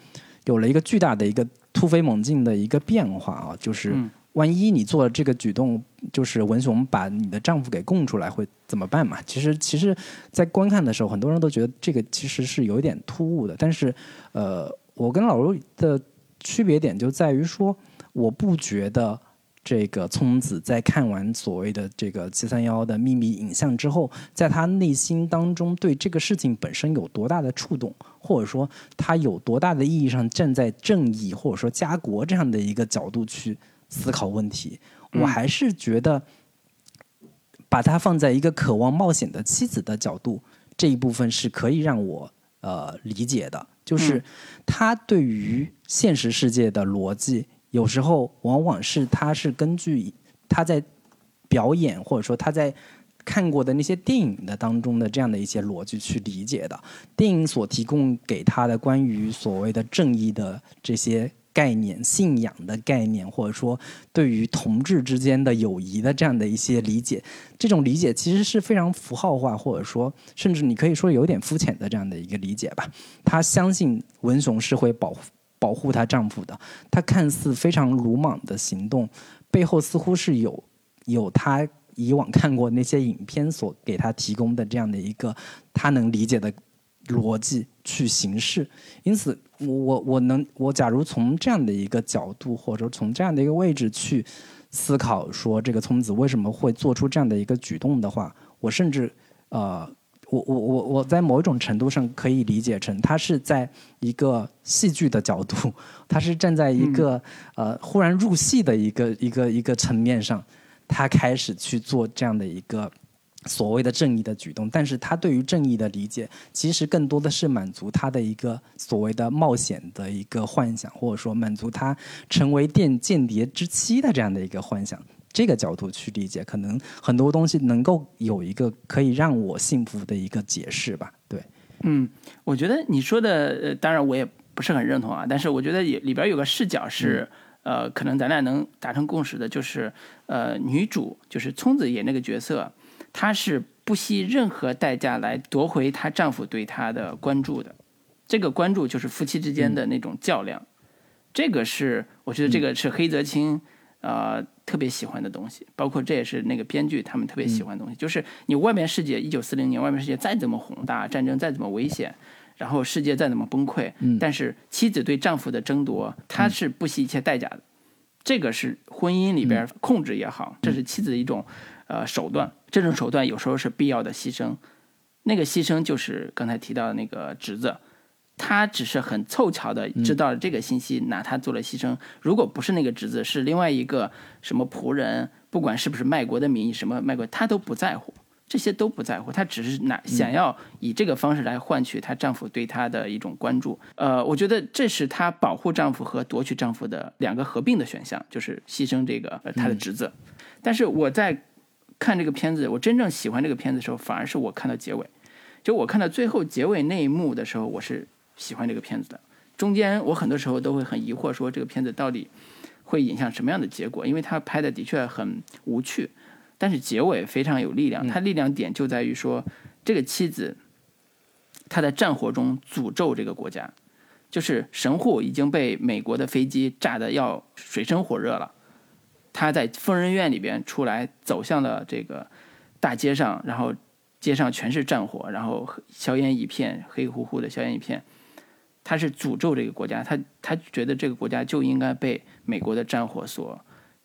有了一个巨大的一个突飞猛进的一个变化啊？就是万一你做了这个举动，就是文雄把你的丈夫给供出来，会怎么办嘛？其实，其实，在观看的时候，很多人都觉得这个其实是有一点突兀的。但是，呃，我跟老卢的区别点就在于说，我不觉得。这个聪子在看完所谓的这个七三幺的秘密影像之后，在他内心当中对这个事情本身有多大的触动，或者说他有多大的意义上站在正义或者说家国这样的一个角度去思考问题，我还是觉得把他放在一个渴望冒险的妻子的角度这一部分是可以让我呃理解的，就是他对于现实世界的逻辑。有时候往往是他是根据他在表演或者说他在看过的那些电影的当中的这样的一些逻辑去理解的。电影所提供给他的关于所谓的正义的这些概念、信仰的概念，或者说对于同志之间的友谊的这样的一些理解，这种理解其实是非常符号化，或者说甚至你可以说有点肤浅的这样的一个理解吧。他相信文雄是会保护。保护她丈夫的，她看似非常鲁莽的行动，背后似乎是有有她以往看过那些影片所给她提供的这样的一个她能理解的逻辑去行事。因此，我我我能我假如从这样的一个角度，或者说从这样的一个位置去思考，说这个聪子为什么会做出这样的一个举动的话，我甚至呃。我我我我在某一种程度上可以理解成，他是在一个戏剧的角度，他是站在一个呃忽然入戏的一个一个一个层面上，他开始去做这样的一个所谓的正义的举动。但是他对于正义的理解，其实更多的是满足他的一个所谓的冒险的一个幻想，或者说满足他成为电间谍之妻的这样的一个幻想。这个角度去理解，可能很多东西能够有一个可以让我幸福的一个解释吧。对，嗯，我觉得你说的，呃当然我也不是很认同啊。但是我觉得也里边有个视角是，呃，可能咱俩能达成共识的，就是呃，女主就是聪子演那个角色，她是不惜任何代价来夺回她丈夫对她的关注的。这个关注就是夫妻之间的那种较量。这个是我觉得这个是黑泽清。呃，特别喜欢的东西，包括这也是那个编剧他们特别喜欢的东西，就是你外面世界一九四零年外面世界再怎么宏大，战争再怎么危险，然后世界再怎么崩溃，但是妻子对丈夫的争夺，她是不惜一切代价的。这个是婚姻里边控制也好，这是妻子的一种呃手段，这种手段有时候是必要的牺牲。那个牺牲就是刚才提到的那个侄子。他只是很凑巧的知道了这个信息，拿他做了牺牲。如果不是那个侄子，是另外一个什么仆人，不管是不是卖国的名义，什么卖国，他都不在乎，这些都不在乎。他只是拿想要以这个方式来换取她丈夫对她的一种关注。呃，我觉得这是她保护丈夫和夺取丈夫的两个合并的选项，就是牺牲这个她的侄子。但是我在看这个片子，我真正喜欢这个片子的时候，反而是我看到结尾，就我看到最后结尾那一幕的时候，我是。喜欢这个片子的，中间我很多时候都会很疑惑，说这个片子到底会引向什么样的结果？因为它拍的的确很无趣，但是结尾非常有力量。它力量点就在于说，这个妻子她在战火中诅咒这个国家，就是神户已经被美国的飞机炸得要水深火热了，他在疯人院里边出来，走向了这个大街上，然后街上全是战火，然后硝烟一片，黑乎乎的硝烟一片。他是诅咒这个国家，他他觉得这个国家就应该被美国的战火所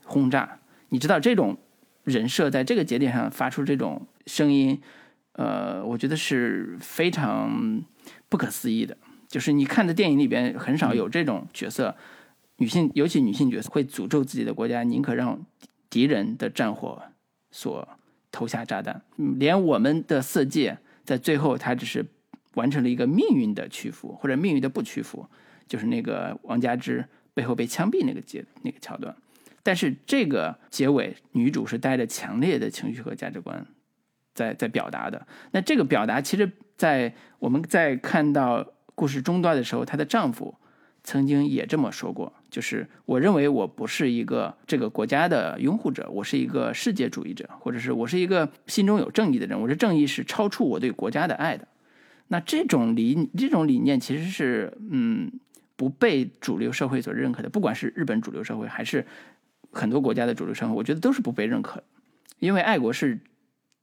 轰炸。你知道这种人设在这个节点上发出这种声音，呃，我觉得是非常不可思议的。就是你看的电影里边很少有这种角色，女性尤其女性角色会诅咒自己的国家，宁可让敌人的战火所投下炸弹。连我们的色戒在最后，他只是。完成了一个命运的屈服，或者命运的不屈服，就是那个王佳芝背后被枪毙那个节那个桥段。但是这个结尾，女主是带着强烈的情绪和价值观在在表达的。那这个表达，其实，在我们在看到故事中段的时候，她的丈夫曾经也这么说过，就是我认为我不是一个这个国家的拥护者，我是一个世界主义者，或者是我是一个心中有正义的人。我的正义是超出我对国家的爱的。那这种理这种理念其实是嗯不被主流社会所认可的，不管是日本主流社会还是很多国家的主流社会，我觉得都是不被认可。因为爱国是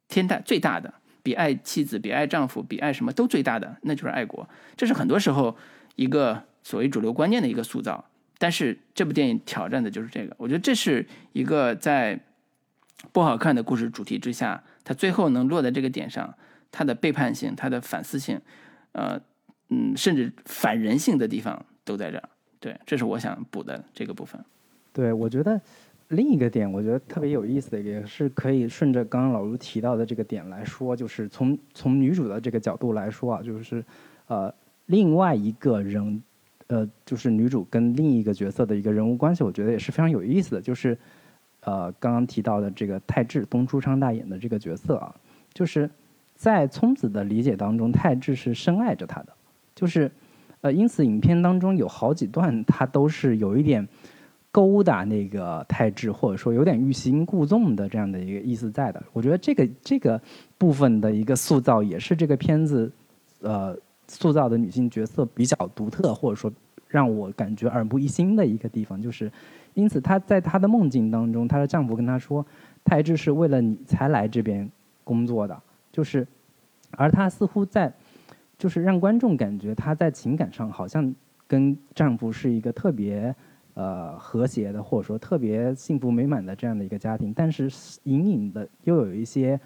天大最大的，比爱妻子、比爱丈夫、比爱什么都最大的，那就是爱国。这是很多时候一个。所谓主流观念的一个塑造，但是这部电影挑战的就是这个。我觉得这是一个在不好看的故事主题之下，它最后能落在这个点上，它的背叛性、它的反思性，呃，嗯，甚至反人性的地方都在这儿。对，这是我想补的这个部分。对，我觉得另一个点，我觉得特别有意思的，也是可以顺着刚刚老卢提到的这个点来说，就是从从女主的这个角度来说啊，就是呃，另外一个人。呃，就是女主跟另一个角色的一个人物关系，我觉得也是非常有意思的。就是，呃，刚刚提到的这个泰智东出昌大演的这个角色啊，就是在聪子的理解当中，泰智是深爱着他的。就是，呃，因此影片当中有好几段，他都是有一点勾搭那个泰智，或者说有点欲擒故纵的这样的一个意思在的。我觉得这个这个部分的一个塑造，也是这个片子，呃。塑造的女性角色比较独特，或者说让我感觉耳目一新的一个地方，就是，因此她在她的梦境当中，她的丈夫跟她说：“泰智是为了你才来这边工作的。”就是，而她似乎在，就是让观众感觉她在情感上好像跟丈夫是一个特别呃和谐的，或者说特别幸福美满的这样的一个家庭，但是隐隐的又有一些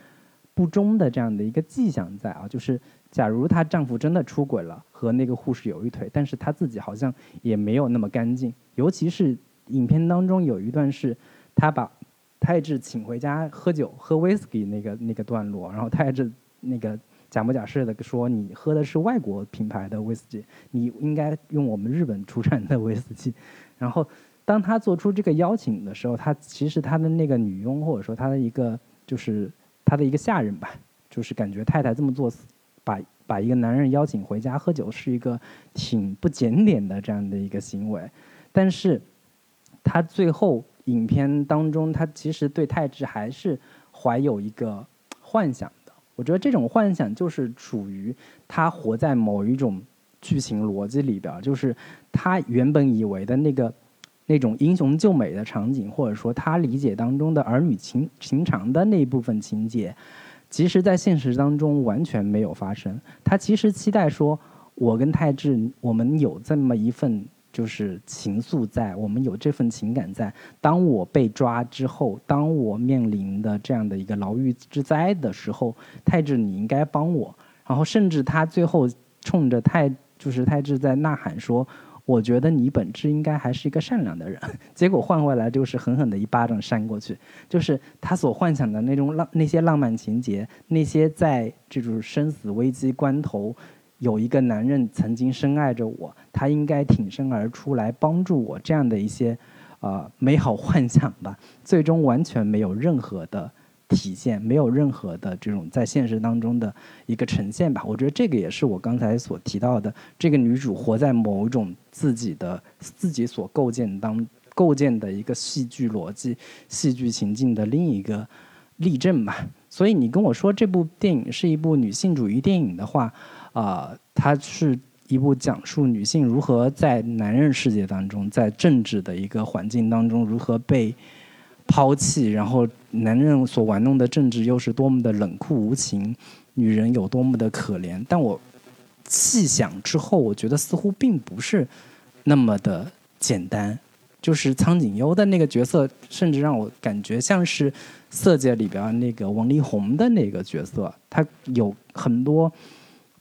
不忠的这样的一个迹象在啊，就是。假如她丈夫真的出轨了，和那个护士有一腿，但是她自己好像也没有那么干净。尤其是影片当中有一段是，她把泰智请回家喝酒喝威士忌那个那个段落，然后泰智那个假模假式的说：“你喝的是外国品牌的威士忌，你应该用我们日本出产的威士忌。”然后当她做出这个邀请的时候，她其实她的那个女佣或者说她的一个就是她的一个下人吧，就是感觉太太这么做。把把一个男人邀请回家喝酒是一个挺不检点的这样的一个行为，但是他最后影片当中，他其实对太智还是怀有一个幻想的。我觉得这种幻想就是属于他活在某一种剧情逻辑里边，就是他原本以为的那个那种英雄救美的场景，或者说他理解当中的儿女情情长的那一部分情节。其实，在现实当中完全没有发生。他其实期待说，我跟泰智，我们有这么一份就是情愫在，我们有这份情感在。当我被抓之后，当我面临的这样的一个牢狱之灾的时候，泰智你应该帮我。然后，甚至他最后冲着泰，就是泰智在呐喊说。我觉得你本质应该还是一个善良的人，(laughs) 结果换回来就是狠狠的一巴掌扇过去。就是他所幻想的那种浪那些浪漫情节，那些在这种生死危机关头，有一个男人曾经深爱着我，他应该挺身而出来帮助我，这样的一些，呃，美好 (laughs) 幻想吧，最终完全没有任何的。体现没有任何的这种在现实当中的一个呈现吧，我觉得这个也是我刚才所提到的，这个女主活在某一种自己的自己所构建当构建的一个戏剧逻辑、戏剧情境的另一个例证吧。所以你跟我说这部电影是一部女性主义电影的话，啊，它是一部讲述女性如何在男人世界当中，在政治的一个环境当中如何被。抛弃，然后男人所玩弄的政治又是多么的冷酷无情，女人有多么的可怜。但我细想之后，我觉得似乎并不是那么的简单。就是苍井优的那个角色，甚至让我感觉像是《色戒》里边那个王力宏的那个角色，他有很多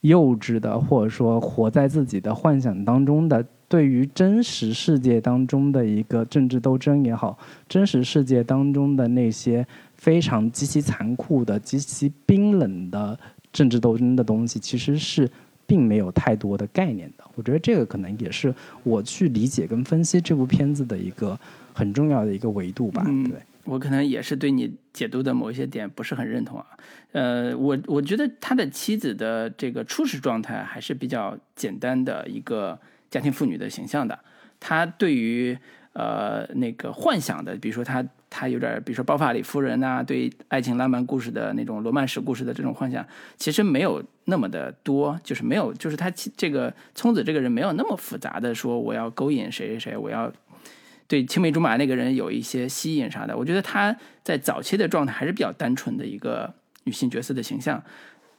幼稚的，或者说活在自己的幻想当中的。对于真实世界当中的一个政治斗争也好，真实世界当中的那些非常极其残酷的、极其冰冷的政治斗争的东西，其实是并没有太多的概念的。我觉得这个可能也是我去理解跟分析这部片子的一个很重要的一个维度吧。对我可能也是对你解读的某一些点不是很认同啊。呃，我我觉得他的妻子的这个初始状态还是比较简单的一个。家庭妇女的形象的，他对于呃那个幻想的，比如说他他有点，比如说包法里夫人呐、对爱情浪漫故事的那种罗曼史故事的这种幻想，其实没有那么的多，就是没有，就是他其这个聪子这个人没有那么复杂的说我要勾引谁谁谁，我要对青梅竹马那个人有一些吸引啥的。我觉得他在早期的状态还是比较单纯的一个女性角色的形象。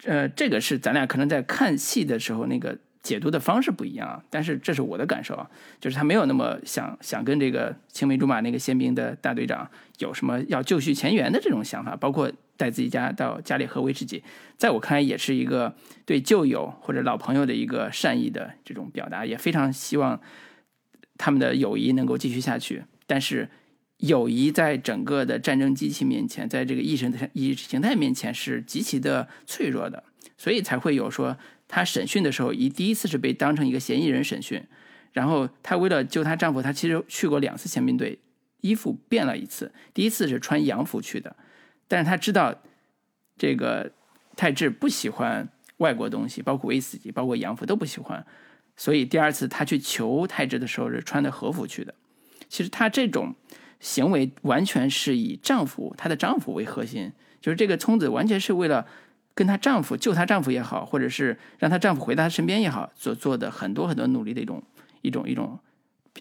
呃，这个是咱俩可能在看戏的时候那个解读的方式不一样，但是这是我的感受啊，就是他没有那么想想跟这个青梅竹马那个宪兵的大队长有什么要就绪前缘的这种想法，包括带自己家到家里喝威士忌，在我看来也是一个对旧友或者老朋友的一个善意的这种表达，也非常希望他们的友谊能够继续下去，但是。友谊在整个的战争机器面前，在这个意识意识形态面前是极其的脆弱的，所以才会有说她审讯的时候，一第一次是被当成一个嫌疑人审讯，然后她为了救她丈夫，她其实去过两次宪兵队，衣服变了一次，第一次是穿洋服去的，但是她知道这个泰治不喜欢外国东西，包括威士忌，包括洋服都不喜欢，所以第二次她去求泰治的时候是穿的和服去的。其实她这种。行为完全是以丈夫她的丈夫为核心，就是这个聪子完全是为了跟她丈夫救她丈夫也好，或者是让她丈夫回到她身边也好，所做的很多很多努力的一种一种一种，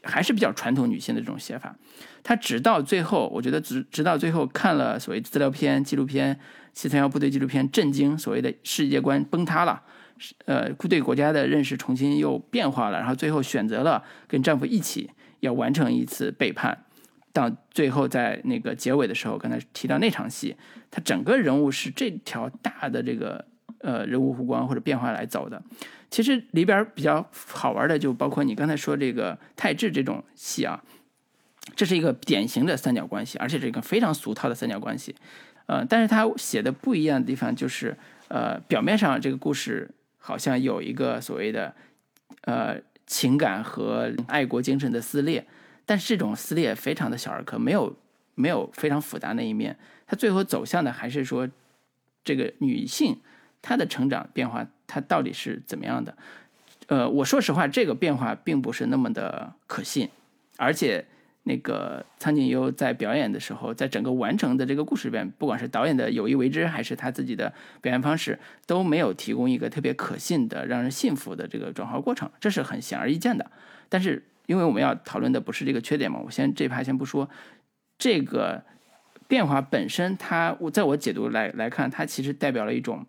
还是比较传统女性的这种写法。她直到最后，我觉得直直到最后看了所谓资料片、纪录片、七三幺部队纪录片，震惊，所谓的世界观崩塌了，呃，对国家的认识重新又变化了，然后最后选择了跟丈夫一起要完成一次背叛。到最后，在那个结尾的时候，刚才提到那场戏，他整个人物是这条大的这个呃人物弧光或者变化来走的。其实里边比较好玩的，就包括你刚才说这个泰治这种戏啊，这是一个典型的三角关系，而且是一个非常俗套的三角关系。呃，但是他写的不一样的地方就是，呃，表面上这个故事好像有一个所谓的呃情感和爱国精神的撕裂。但是这种撕裂非常的小儿科，没有没有非常复杂那一面。它最后走向的还是说，这个女性她的成长变化，她到底是怎么样的？呃，我说实话，这个变化并不是那么的可信。而且那个苍井优在表演的时候，在整个完成的这个故事里边，不管是导演的有意为之，还是他自己的表演方式，都没有提供一个特别可信的、让人信服的这个转化过程，这是很显而易见的。但是。因为我们要讨论的不是这个缺点嘛，我先这排先不说。这个变化本身，它我在我解读来来看，它其实代表了一种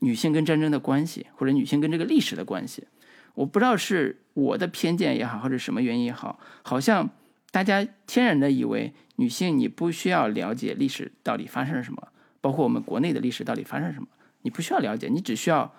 女性跟战争的关系，或者女性跟这个历史的关系。我不知道是我的偏见也好，或者什么原因也好，好像大家天然的以为女性你不需要了解历史到底发生了什么，包括我们国内的历史到底发生了什么，你不需要了解，你只需要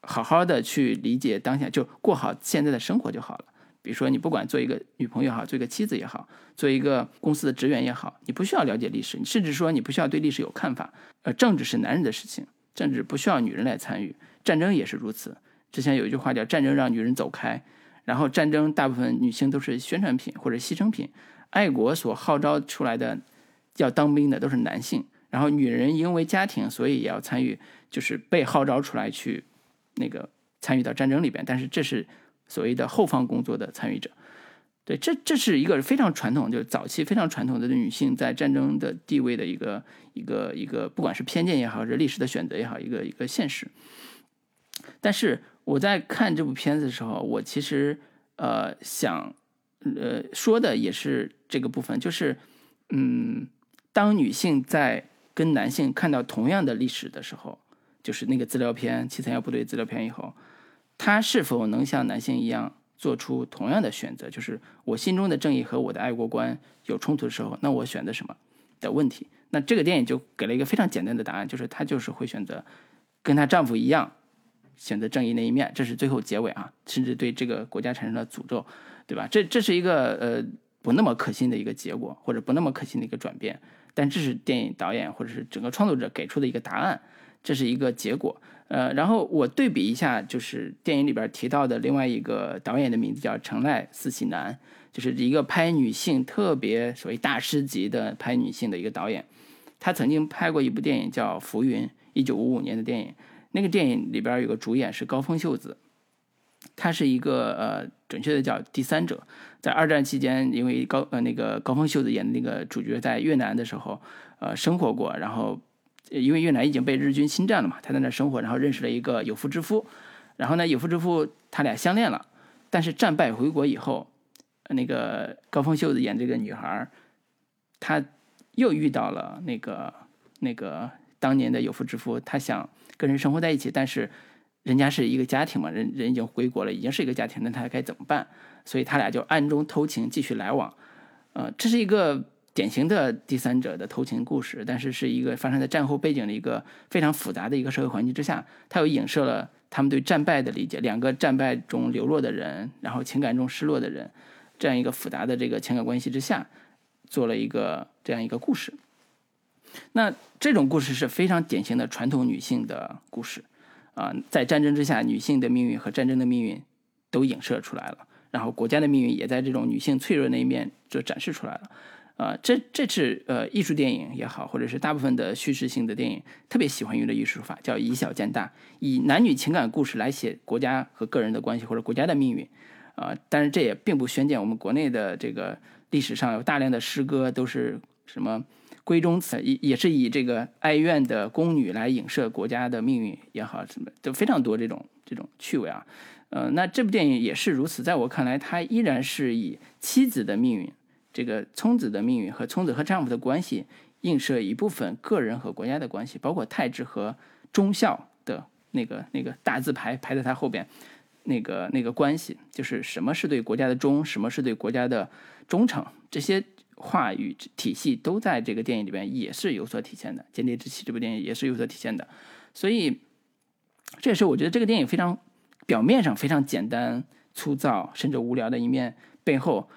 好好的去理解当下，就过好现在的生活就好了。比如说，你不管做一个女朋友也好，做一个妻子也好，做一个公司的职员也好，你不需要了解历史，甚至说你不需要对历史有看法。呃，政治是男人的事情，政治不需要女人来参与，战争也是如此。之前有一句话叫“战争让女人走开”，然后战争大部分女性都是宣传品或者牺牲品，爱国所号召出来的要当兵的都是男性，然后女人因为家庭，所以也要参与，就是被号召出来去那个参与到战争里边，但是这是。所谓的后方工作的参与者，对，这这是一个非常传统，就是早期非常传统的女性在战争的地位的一个一个一个，不管是偏见也好，是历史的选择也好，一个一个现实。但是我在看这部片子的时候，我其实呃想呃说的也是这个部分，就是嗯，当女性在跟男性看到同样的历史的时候，就是那个资料片《七三幺部队》资料片以后。他是否能像男性一样做出同样的选择？就是我心中的正义和我的爱国观有冲突的时候，那我选择什么的问题？那这个电影就给了一个非常简单的答案，就是她就是会选择跟她丈夫一样选择正义那一面。这是最后结尾啊，甚至对这个国家产生了诅咒，对吧？这这是一个呃不那么可信的一个结果，或者不那么可信的一个转变。但这是电影导演或者是整个创作者给出的一个答案，这是一个结果。呃，然后我对比一下，就是电影里边提到的另外一个导演的名字叫成濑四喜男，就是一个拍女性特别所谓大师级的拍女性的一个导演。他曾经拍过一部电影叫《浮云》，一九五五年的电影。那个电影里边有个主演是高峰秀子，她是一个呃准确的叫第三者。在二战期间，因为高呃那个高峰秀子演的那个主角在越南的时候，呃生活过，然后因为越南已经被日军侵占了嘛，他在那生活，然后认识了一个有妇之夫，然后呢有妇之夫他俩相恋了，但是战败回国以后，那个高峰秀子演这个女孩，她又遇到了那个那个当年的有妇之夫，她想跟人生活在一起，但是人家是一个家庭嘛，人人已经回国了，已经是一个家庭，那他该怎么办？所以他俩就暗中偷情，继续来往，呃，这是一个典型的第三者的偷情故事，但是是一个发生在战后背景的一个非常复杂的一个社会环境之下，它又影射了他们对战败的理解，两个战败中流落的人，然后情感中失落的人，这样一个复杂的这个情感关系之下，做了一个这样一个故事。那这种故事是非常典型的传统女性的故事，啊，在战争之下，女性的命运和战争的命运都影射出来了。然后国家的命运也在这种女性脆弱那一面就展示出来了，呃，这这是呃艺术电影也好，或者是大部分的叙事性的电影特别喜欢用的艺术法，叫以小见大，以男女情感故事来写国家和个人的关系或者国家的命运，啊，但是这也并不宣见我们国内的这个历史上有大量的诗歌都是什么闺中词，也也是以这个哀怨的宫女来影射国家的命运也好，什么都非常多这种这种趣味啊。呃，那这部电影也是如此，在我看来，它依然是以妻子的命运，这个聪子的命运和聪子和丈夫的关系，映射一部分个人和国家的关系，包括太治和忠孝的那个那个大字牌排在他后边，那个那个关系，就是什么是对国家的忠，什么是对国家的忠诚，这些话语体系都在这个电影里边也是有所体现的，《间谍之妻》这部电影也是有所体现的，所以这也是我觉得这个电影非常。表面上非常简单、粗糙甚至无聊的一面，背后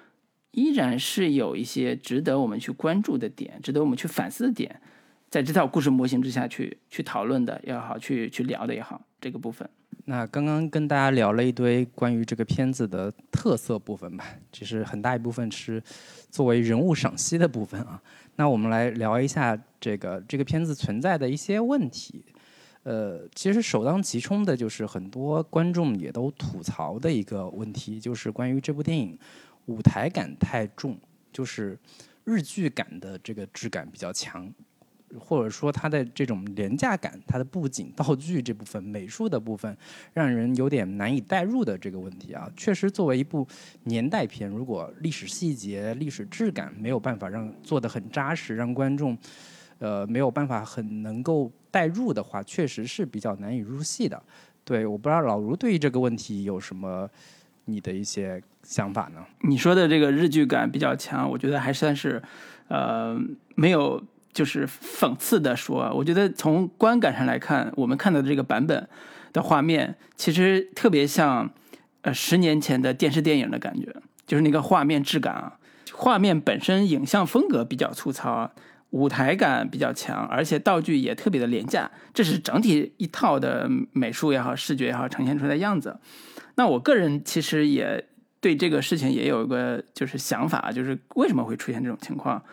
依然是有一些值得我们去关注的点，值得我们去反思的点，在这套故事模型之下去去讨论的也好，去去聊的也好，这个部分。那刚刚跟大家聊了一堆关于这个片子的特色部分吧，其实很大一部分是作为人物赏析的部分啊。那我们来聊一下这个这个片子存在的一些问题。呃，其实首当其冲的就是很多观众也都吐槽的一个问题，就是关于这部电影舞台感太重，就是日剧感的这个质感比较强，或者说它的这种廉价感，它的布景、道具这部分、美术的部分，让人有点难以代入的这个问题啊。确实，作为一部年代片，如果历史细节、历史质感没有办法让做的很扎实，让观众。呃，没有办法很能够代入的话，确实是比较难以入戏的。对，我不知道老卢对于这个问题有什么你的一些想法呢？你说的这个日剧感比较强，我觉得还算是，呃，没有就是讽刺的说。我觉得从观感上来看，我们看到的这个版本的画面，其实特别像呃十年前的电视电影的感觉，就是那个画面质感啊，画面本身影像风格比较粗糙。舞台感比较强，而且道具也特别的廉价，这是整体一套的美术也好、视觉也好呈现出来的样子。那我个人其实也对这个事情也有一个就是想法，就是为什么会出现这种情况？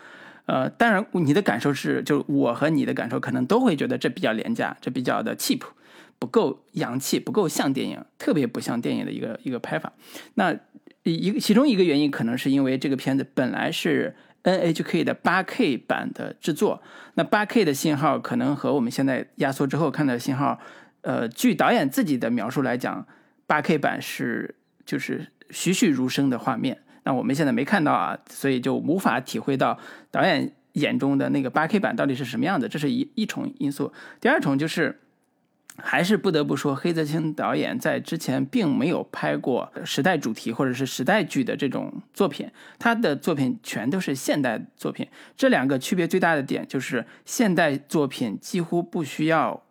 呃，当然你的感受是，就我和你的感受可能都会觉得这比较廉价，这比较的 cheap，不够洋气，不够像电影，特别不像电影的一个一个拍法。那一个其中一个原因可能是因为这个片子本来是。NHK 的 8K 版的制作，那 8K 的信号可能和我们现在压缩之后看到的信号，呃，据导演自己的描述来讲，8K 版是就是栩栩如生的画面。那我们现在没看到啊，所以就无法体会到导演眼中的那个 8K 版到底是什么样的。这是一一重因素。第二重就是。还是不得不说，黑泽清导演在之前并没有拍过时代主题或者是时代剧的这种作品，他的作品全都是现代作品。这两个区别最大的点就是，现代作品几乎不需要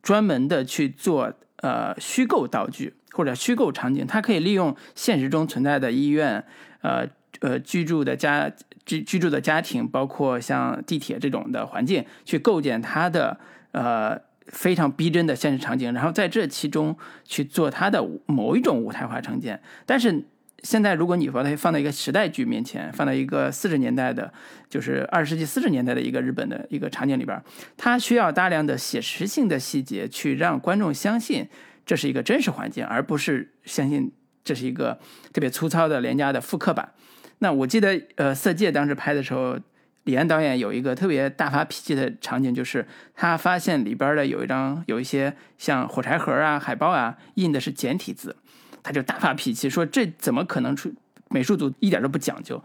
专门的去做呃虚构道具或者虚构场景，它可以利用现实中存在的医院、呃呃居住的家居居住的家庭，包括像地铁这种的环境，去构建它的呃。非常逼真的现实场景，然后在这其中去做它的某一种舞台化呈现。但是现在，如果你把它放到一个时代剧面前，放到一个四十年代的，就是二十世纪四十年代的一个日本的一个场景里边，它需要大量的写实性的细节去让观众相信这是一个真实环境，而不是相信这是一个特别粗糙的廉价的复刻版。那我记得，呃，《色戒》当时拍的时候，李安导演有一个特别大发脾气的场景，就是他发现里边的有一张有一些像火柴盒啊、海报啊印的是简体字，他就大发脾气说：“这怎么可能出？美术组一点都不讲究，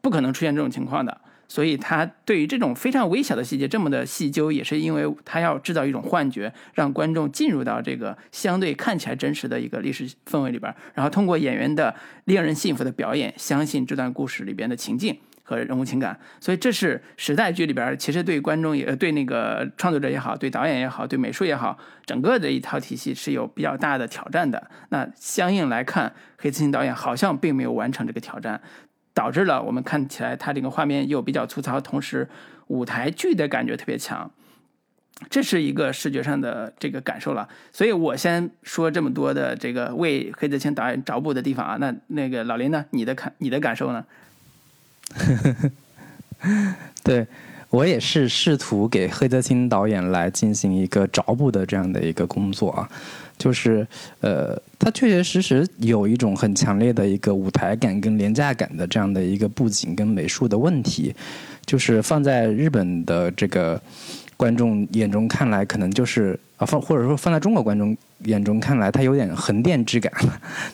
不可能出现这种情况的。”所以他对于这种非常微小的细节这么的细究，也是因为他要制造一种幻觉，让观众进入到这个相对看起来真实的一个历史氛围里边，然后通过演员的令人信服的表演，相信这段故事里边的情境和人物情感。所以这是时代剧里边其实对观众也对那个创作者也好，对导演也好，对美术也好，整个的一套体系是有比较大的挑战的。那相应来看，黑泽清导演好像并没有完成这个挑战。导致了我们看起来它这个画面又比较粗糙，同时舞台剧的感觉特别强，这是一个视觉上的这个感受了。所以我先说这么多的这个为黑泽清导演着补的地方啊。那那个老林呢？你的看你的感受呢？呵呵呵对我也是试图给黑泽清导演来进行一个找补的这样的一个工作啊。就是，呃，它确确实实有一种很强烈的一个舞台感跟廉价感的这样的一个布景跟美术的问题，就是放在日本的这个观众眼中看来，可能就是啊放或者说放在中国观众眼中看来，它有点横店质感。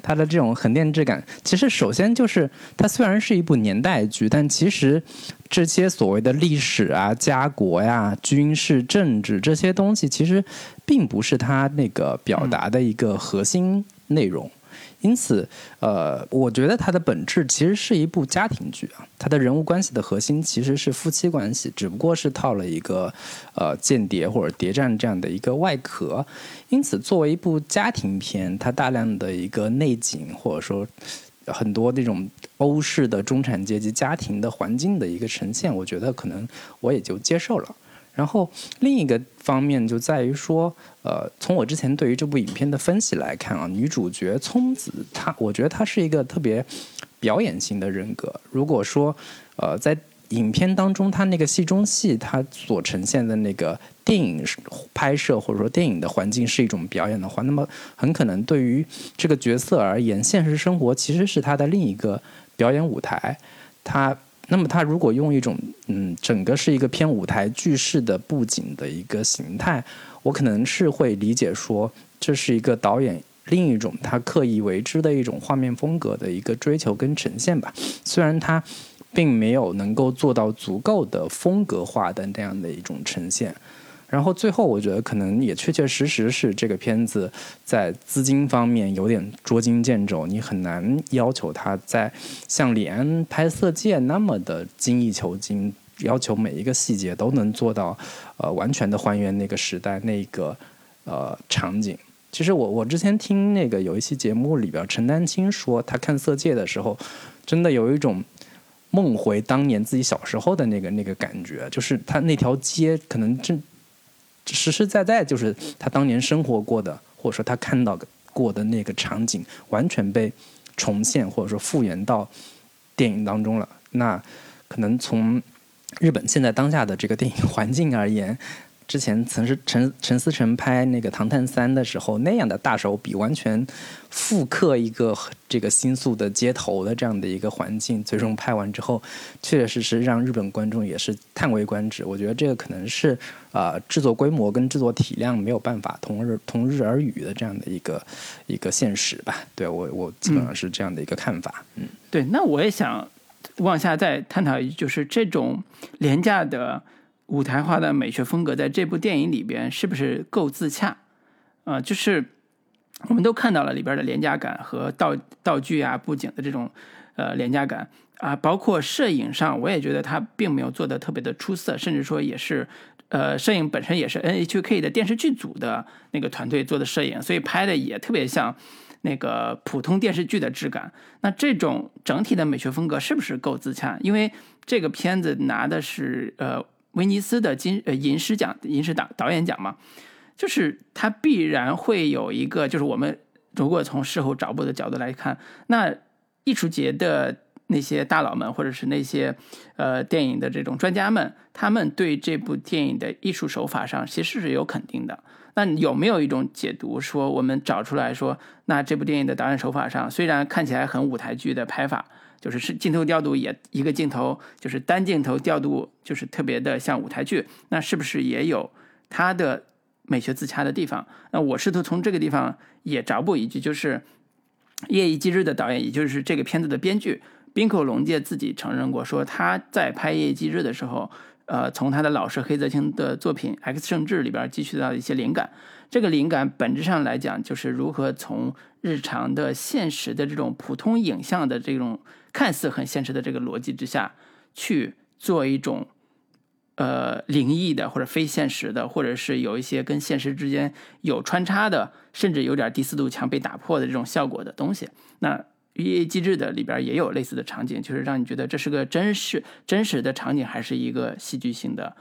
它的这种横店质感，其实首先就是它虽然是一部年代剧，但其实这些所谓的历史啊、家国呀、军事政治这些东西，其实。并不是它那个表达的一个核心内容，因此，呃，我觉得它的本质其实是一部家庭剧啊。它的人物关系的核心其实是夫妻关系，只不过是套了一个呃间谍或者谍战这样的一个外壳。因此，作为一部家庭片，它大量的一个内景或者说很多那种欧式的中产阶级家庭的环境的一个呈现，我觉得可能我也就接受了。然后另一个方面就在于说，呃，从我之前对于这部影片的分析来看啊，女主角聪子她，我觉得她是一个特别表演型的人格。如果说，呃，在影片当中她那个戏中戏，她所呈现的那个电影拍摄或者说电影的环境是一种表演的话，那么很可能对于这个角色而言，现实生活其实是她的另一个表演舞台。她。那么他如果用一种嗯，整个是一个偏舞台剧式的布景的一个形态，我可能是会理解说这是一个导演另一种他刻意为之的一种画面风格的一个追求跟呈现吧。虽然他并没有能够做到足够的风格化的那样的一种呈现。然后最后，我觉得可能也确确实实是这个片子在资金方面有点捉襟见肘，你很难要求他在像李安拍《色戒》那么的精益求精，要求每一个细节都能做到，呃，完全的还原那个时代那个呃场景。其实我我之前听那个有一期节目里边，陈丹青说他看《色戒》的时候，真的有一种梦回当年自己小时候的那个那个感觉，就是他那条街可能真。实实在在就是他当年生活过的，或者说他看到过的那个场景，完全被重现或者说复原到电影当中了。那可能从日本现在当下的这个电影环境而言。之前曾是陈陈思诚拍那个《唐探三》的时候，那样的大手笔完全复刻一个这个新宿的街头的这样的一个环境，最终拍完之后，确确实实让日本观众也是叹为观止。我觉得这个可能是啊制作规模跟制作体量没有办法同日同日而语的这样的一个一个现实吧。对我我基本上是这样的一个看法。嗯，对，那我也想往下再探讨一，就是这种廉价的。舞台化的美学风格在这部电影里边是不是够自洽？啊，就是我们都看到了里边的廉价感和道道具啊、布景的这种呃廉价感啊，包括摄影上，我也觉得它并没有做的特别的出色，甚至说也是呃，摄影本身也是 NHK 的电视剧组的那个团队做的摄影，所以拍的也特别像那个普通电视剧的质感。那这种整体的美学风格是不是够自洽？因为这个片子拿的是呃。威尼斯的金呃银狮奖银狮导导演奖嘛，就是他必然会有一个，就是我们如果从事后找补的角度来看，那艺术节的那些大佬们，或者是那些呃电影的这种专家们，他们对这部电影的艺术手法上其实是有肯定的。那有没有一种解读说，我们找出来说，那这部电影的导演手法上虽然看起来很舞台剧的拍法，就是是镜头调度也一个镜头就是单镜头调度，就是特别的像舞台剧，那是不是也有它的美学自洽的地方？那我试图从这个地方也找补一句，就是《夜以继日》的导演，也就是这个片子的编剧滨口龙介自己承认过，说他在拍《夜以继日》的时候。呃，从他的老师黑泽清的作品《X 圣治》里边汲取到一些灵感，这个灵感本质上来讲，就是如何从日常的现实的这种普通影像的这种看似很现实的这个逻辑之下，去做一种呃灵异的或者非现实的，或者是有一些跟现实之间有穿插的，甚至有点第四堵墙被打破的这种效果的东西。那《夜机制》的里边也有类似的场景，就是让你觉得这是个真实真实的场景，还是一个戏剧性的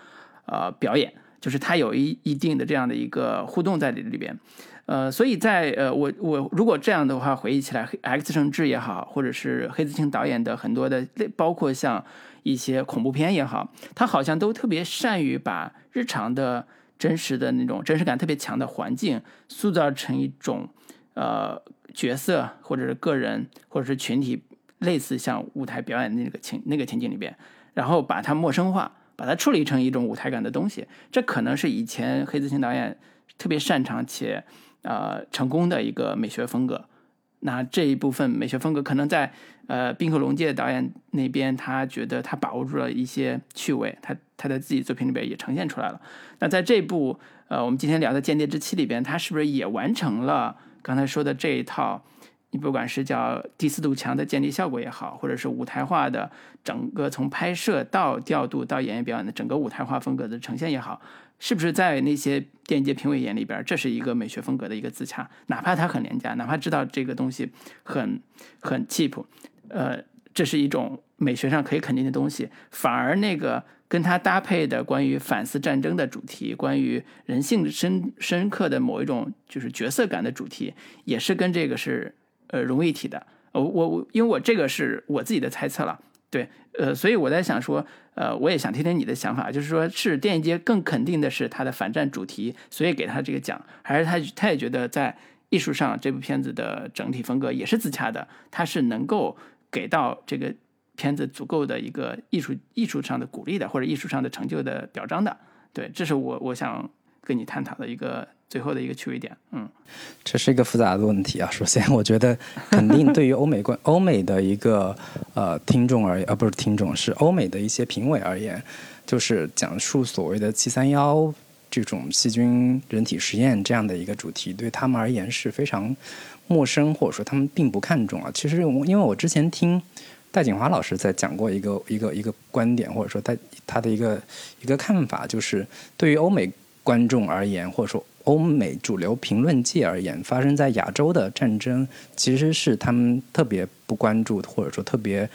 呃表演，就是它有一一定的这样的一个互动在里里边。呃，所以在呃我我如果这样的话回忆起来，《X 生志》也好，或者是黑子清导演的很多的，包括像一些恐怖片也好，他好像都特别善于把日常的真实的那种真实感特别强的环境塑造成一种呃。角色或者是个人或者是群体，类似像舞台表演那个情那个情景里边，然后把它陌生化，把它处理成一种舞台感的东西，这可能是以前黑子清导演特别擅长且呃成功的一个美学风格。那这一部分美学风格可能在呃滨口龙介导演那边，他觉得他把握住了一些趣味，他他在自己作品里边也呈现出来了。那在这部呃我们今天聊的《间谍之妻》里边，他是不是也完成了？刚才说的这一套，你不管是叫第四堵墙的建立效果也好，或者是舞台化的整个从拍摄到调度到演员表演的整个舞台化风格的呈现也好，是不是在那些电影节评委眼里边，这是一个美学风格的一个自洽？哪怕它很廉价，哪怕知道这个东西很很 cheap，呃，这是一种美学上可以肯定的东西，反而那个。跟它搭配的关于反思战争的主题，关于人性深深刻的某一种就是角色感的主题，也是跟这个是呃融为一体的。我我因为我这个是我自己的猜测了，对，呃，所以我在想说，呃，我也想听听你的想法，就是说是电影节更肯定的是它的反战主题，所以给他这个奖，还是他他也觉得在艺术上这部片子的整体风格也是自洽的，他是能够给到这个。片子足够的一个艺术艺术上的鼓励的，或者艺术上的成就的表彰的，对，这是我我想跟你探讨的一个最后的一个趣味点。嗯，这是一个复杂的问题啊。首先，我觉得肯定对于欧美观 (laughs) 欧美的一个呃听众而言，呃不是听众，是欧美的一些评委而言，就是讲述所谓的七三幺这种细菌人体实验这样的一个主题，对他们而言是非常陌生，或者说他们并不看重啊。其实，因为我之前听。戴锦华老师在讲过一个一个一个观点，或者说他他的一个一个看法，就是对于欧美观众而言，或者说欧美主流评论界而言，发生在亚洲的战争其实是他们特别不关注，或者说特别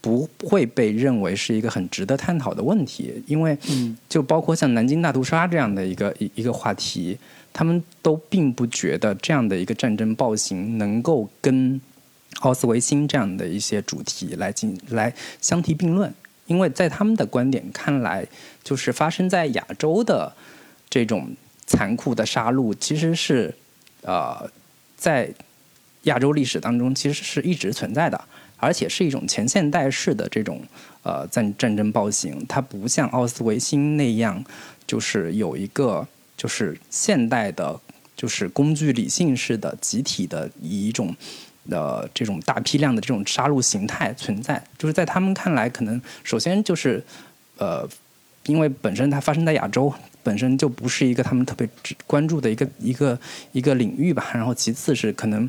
不会被认为是一个很值得探讨的问题，因为就包括像南京大屠杀这样的一个一一个话题，他们都并不觉得这样的一个战争暴行能够跟。奥斯维辛这样的一些主题来进来相提并论，因为在他们的观点看来，就是发生在亚洲的这种残酷的杀戮，其实是呃在亚洲历史当中其实是一直存在的，而且是一种前现代式的这种呃战战争暴行，它不像奥斯维辛那样，就是有一个就是现代的，就是工具理性式的集体的以一种。的这种大批量的这种杀戮形态存在，就是在他们看来，可能首先就是，呃，因为本身它发生在亚洲，本身就不是一个他们特别关注的一个一个一个领域吧。然后其次是可能。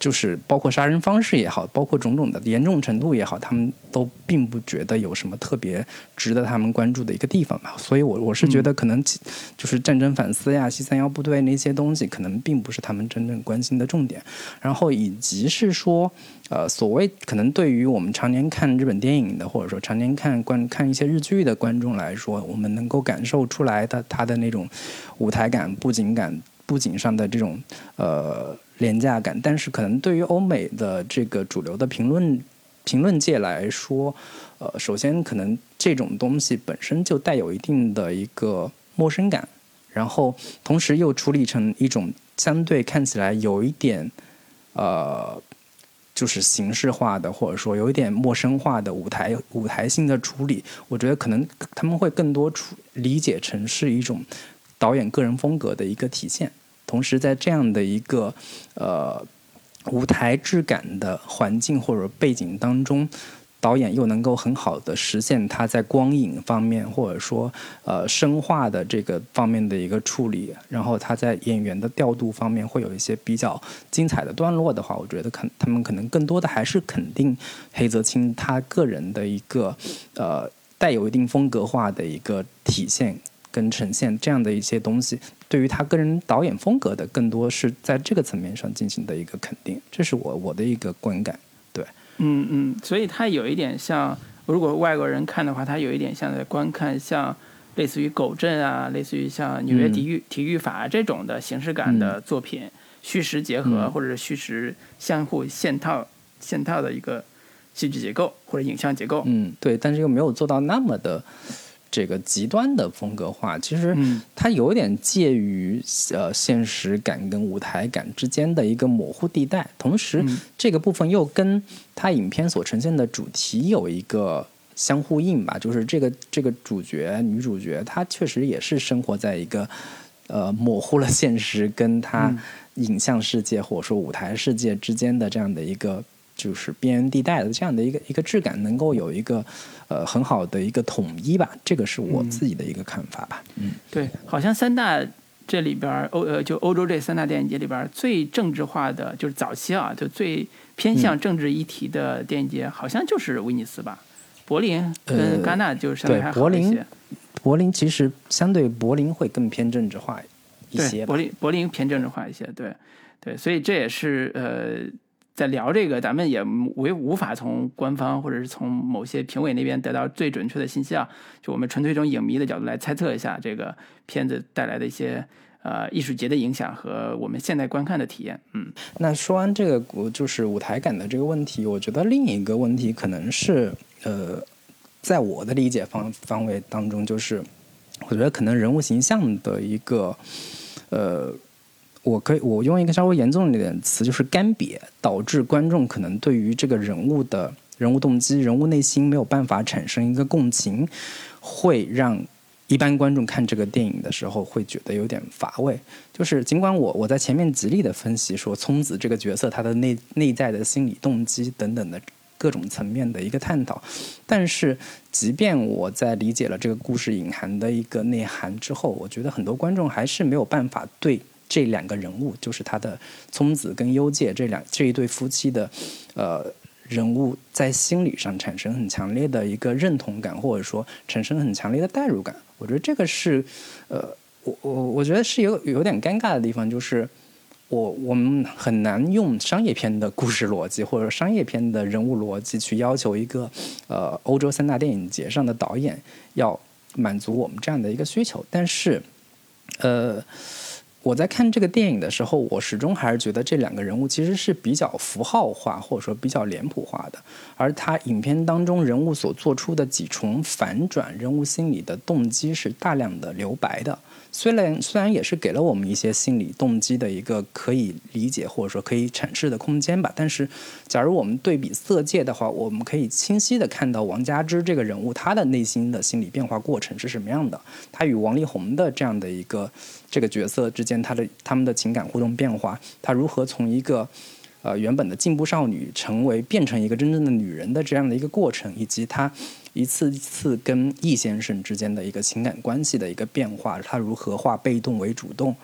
就是包括杀人方式也好，包括种种的严重程度也好，他们都并不觉得有什么特别值得他们关注的一个地方吧。所以，我我是觉得可能就是战争反思呀、西三幺部队那些东西，可能并不是他们真正关心的重点。然后，以及是说，呃，所谓可能对于我们常年看日本电影的，或者说常年看观看一些日剧的观众来说，我们能够感受出来的他的那种舞台感、布景感、布景上的这种呃。廉价感，但是可能对于欧美的这个主流的评论评论界来说，呃，首先可能这种东西本身就带有一定的一个陌生感，然后同时又处理成一种相对看起来有一点呃。就是形式化的，或者说有一点陌生化的舞台舞台性的处理，我觉得可能他们会更多处理解成是一种导演个人风格的一个体现。同时，在这样的一个呃舞台质感的环境或者背景当中。导演又能够很好的实现他在光影方面，或者说呃声化的这个方面的一个处理，然后他在演员的调度方面会有一些比较精彩的段落的话，我觉得可他们可能更多的还是肯定黑泽清他个人的一个呃带有一定风格化的一个体现跟呈现这样的一些东西，对于他个人导演风格的更多是在这个层面上进行的一个肯定，这是我我的一个观感。对嗯嗯，所以他有一点像，如果外国人看的话，他有一点像在观看像类似于《狗镇》啊，类似于像《纽约体育体育法》这种的形式感的作品，虚实结合或者是虚实相互嵌套嵌套的一个戏剧结构或者影像结构。嗯，对，但是又没有做到那么的。这个极端的风格化，其实它有点介于呃现实感跟舞台感之间的一个模糊地带，同时这个部分又跟它影片所呈现的主题有一个相呼应吧，就是这个这个主角女主角她确实也是生活在一个呃模糊了现实跟她影像世界或者说舞台世界之间的这样的一个。就是边缘地带的这样的一个一个质感，能够有一个呃很好的一个统一吧，这个是我自己的一个看法吧。嗯，对，好像三大这里边欧呃就欧洲这三大电影节里边最政治化的，就是早期啊，就最偏向政治议题的电影节，好像就是威尼斯吧。柏林跟戛纳就相对还好一些。柏林其实相对柏林会更偏政治化一些。柏林柏林偏政治化一些，对对，所以这也是呃。在聊这个，咱们也无无法从官方或者是从某些评委那边得到最准确的信息啊。就我们纯粹从影迷的角度来猜测一下这个片子带来的一些呃艺术节的影响和我们现在观看的体验。嗯，那说完这个就是舞台感的这个问题，我觉得另一个问题可能是呃，在我的理解方方位当中，就是我觉得可能人物形象的一个呃。我可以，我用一个稍微严重一点的词，就是干瘪，导致观众可能对于这个人物的人物动机、人物内心没有办法产生一个共情，会让一般观众看这个电影的时候会觉得有点乏味。就是尽管我我在前面极力的分析说聪子这个角色他的内内在的心理动机等等的各种层面的一个探讨，但是即便我在理解了这个故事隐含的一个内涵之后，我觉得很多观众还是没有办法对。这两个人物就是他的聪子跟优介这两这一对夫妻的，呃，人物在心理上产生很强烈的一个认同感，或者说产生很强烈的代入感。我觉得这个是，呃，我我我觉得是有有点尴尬的地方，就是我我们很难用商业片的故事逻辑或者商业片的人物逻辑去要求一个呃欧洲三大电影节上的导演要满足我们这样的一个需求，但是，呃。我在看这个电影的时候，我始终还是觉得这两个人物其实是比较符号化，或者说比较脸谱化的。而他影片当中人物所做出的几重反转，人物心理的动机是大量的留白的。虽然虽然也是给了我们一些心理动机的一个可以理解或者说可以阐释的空间吧，但是，假如我们对比《色戒》的话，我们可以清晰的看到王佳芝这个人物他的内心的心理变化过程是什么样的，他与王力宏的这样的一个这个角色之间，他的他们的情感互动变化，他如何从一个呃原本的进步少女成为变成一个真正的女人的这样的一个过程，以及他。一次一次跟易先生之间的一个情感关系的一个变化，他如何化被动为主动，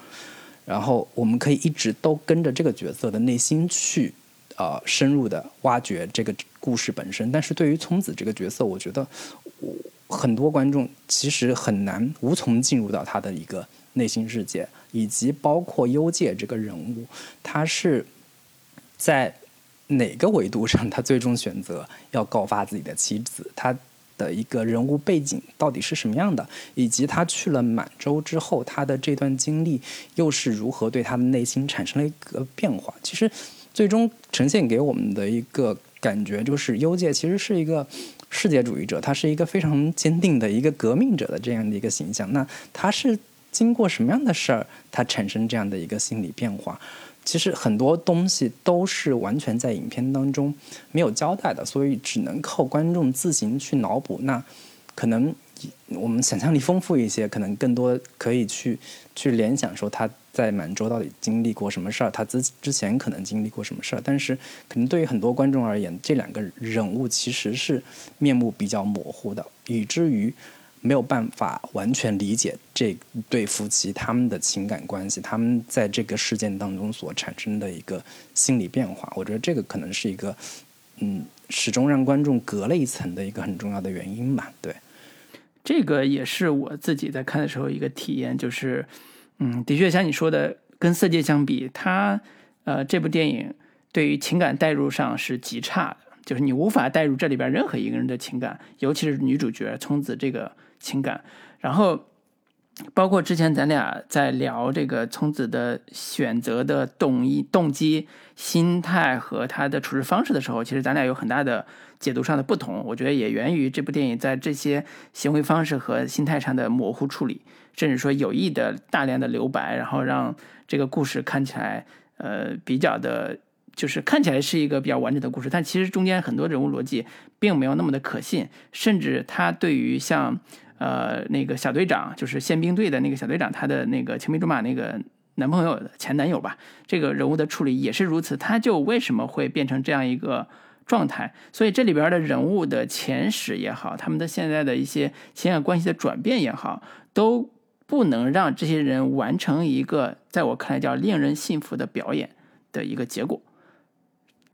然后我们可以一直都跟着这个角色的内心去，呃，深入的挖掘这个故事本身。但是对于聪子这个角色，我觉得我很多观众其实很难无从进入到他的一个内心世界，以及包括幽界这个人物，他是在哪个维度上，他最终选择要告发自己的妻子，他。的一个人物背景到底是什么样的，以及他去了满洲之后，他的这段经历又是如何对他的内心产生了一个变化？其实，最终呈现给我们的一个感觉就是，幽界其实是一个世界主义者，他是一个非常坚定的一个革命者的这样的一个形象。那他是经过什么样的事儿，他产生这样的一个心理变化。其实很多东西都是完全在影片当中没有交代的，所以只能靠观众自行去脑补。那可能我们想象力丰富一些，可能更多可以去去联想说他在满洲到底经历过什么事儿，他之之前可能经历过什么事儿。但是可能对于很多观众而言，这两个人物其实是面目比较模糊的，以至于。没有办法完全理解这对夫妻他们的情感关系，他们在这个事件当中所产生的一个心理变化。我觉得这个可能是一个，嗯，始终让观众隔了一层的一个很重要的原因吧。对，这个也是我自己在看的时候一个体验，就是，嗯，的确像你说的，跟《色戒》相比，它，呃，这部电影对于情感代入上是极差的，就是你无法代入这里边任何一个人的情感，尤其是女主角聪子这个。情感，然后包括之前咱俩在聊这个聪子的选择的动意、动机、心态和他的处事方式的时候，其实咱俩有很大的解读上的不同。我觉得也源于这部电影在这些行为方式和心态上的模糊处理，甚至说有意的大量的留白，然后让这个故事看起来呃比较的，就是看起来是一个比较完整的故事，但其实中间很多人物逻辑并没有那么的可信，甚至他对于像。呃，那个小队长就是宪兵队的那个小队长，他的那个青梅竹马那个男朋友前男友吧，这个人物的处理也是如此。他就为什么会变成这样一个状态？所以这里边的人物的前史也好，他们的现在的一些情感关系的转变也好，都不能让这些人完成一个在我看来叫令人信服的表演的一个结果。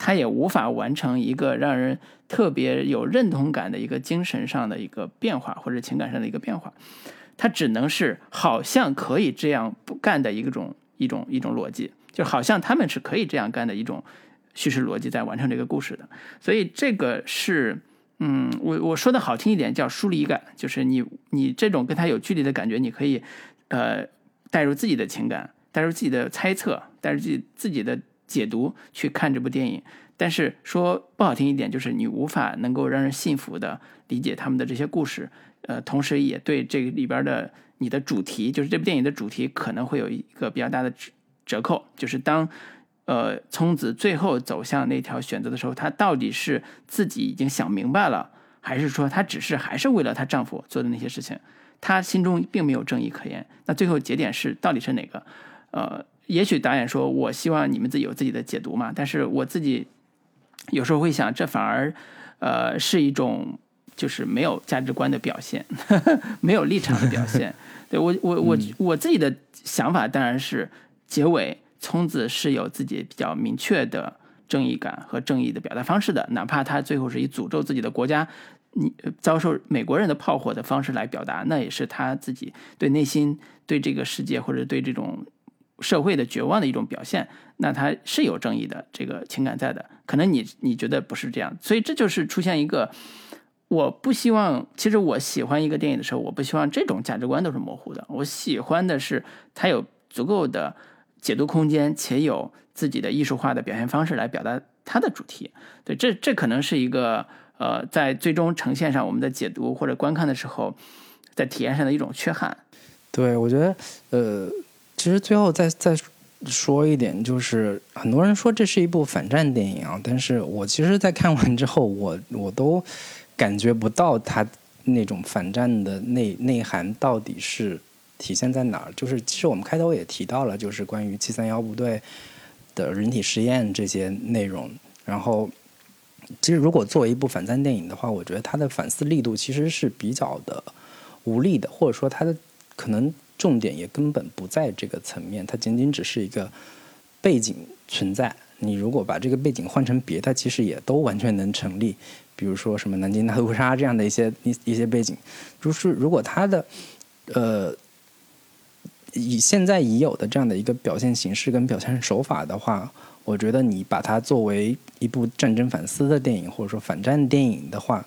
他也无法完成一个让人特别有认同感的一个精神上的一个变化，或者情感上的一个变化，他只能是好像可以这样不干的一种一种一种逻辑，就好像他们是可以这样干的一种叙事逻辑在完成这个故事的。所以这个是，嗯，我我说的好听一点叫疏离感，就是你你这种跟他有距离的感觉，你可以呃带入自己的情感，带入自己的猜测，带入自己自己的。解读去看这部电影，但是说不好听一点，就是你无法能够让人信服的理解他们的这些故事，呃，同时也对这个里边的你的主题，就是这部电影的主题可能会有一个比较大的折折扣，就是当呃聪子最后走向那条选择的时候，她到底是自己已经想明白了，还是说她只是还是为了她丈夫做的那些事情，她心中并没有正义可言？那最后节点是到底是哪个？呃。也许导演说：“我希望你们自己有自己的解读嘛。”但是我自己有时候会想，这反而呃是一种就是没有价值观的表现，(laughs) 没有立场的表现。(laughs) 对我我我我自己的想法当然是，结尾聪子是有自己比较明确的正义感和正义的表达方式的，哪怕他最后是以诅咒自己的国家，你遭受美国人的炮火的方式来表达，那也是他自己对内心对这个世界或者对这种。社会的绝望的一种表现，那它是有正义的这个情感在的，可能你你觉得不是这样，所以这就是出现一个，我不希望，其实我喜欢一个电影的时候，我不希望这种价值观都是模糊的，我喜欢的是它有足够的解读空间，且有自己的艺术化的表现方式来表达它的主题。对，这这可能是一个呃，在最终呈现上我们的解读或者观看的时候，在体验上的一种缺憾。对，我觉得呃。其实最后再再说一点，就是很多人说这是一部反战电影啊，但是我其实，在看完之后，我 (laughs) 我都感觉不到它那种反战的内内涵到底是体现在哪儿。就是其实我们开头也提到了，就是关于七三幺部队的人体实验这些内容。然后，其实如果作为一部反战电影的话，我觉得它的反思力度其实是比较的无力的，或者说它的可能。重点也根本不在这个层面，它仅仅只是一个背景存在。你如果把这个背景换成别的，其实也都完全能成立。比如说什么南京大屠杀这样的一些一一些背景，就是如果它的呃以现在已有的这样的一个表现形式跟表现手法的话，我觉得你把它作为一部战争反思的电影或者说反战电影的话，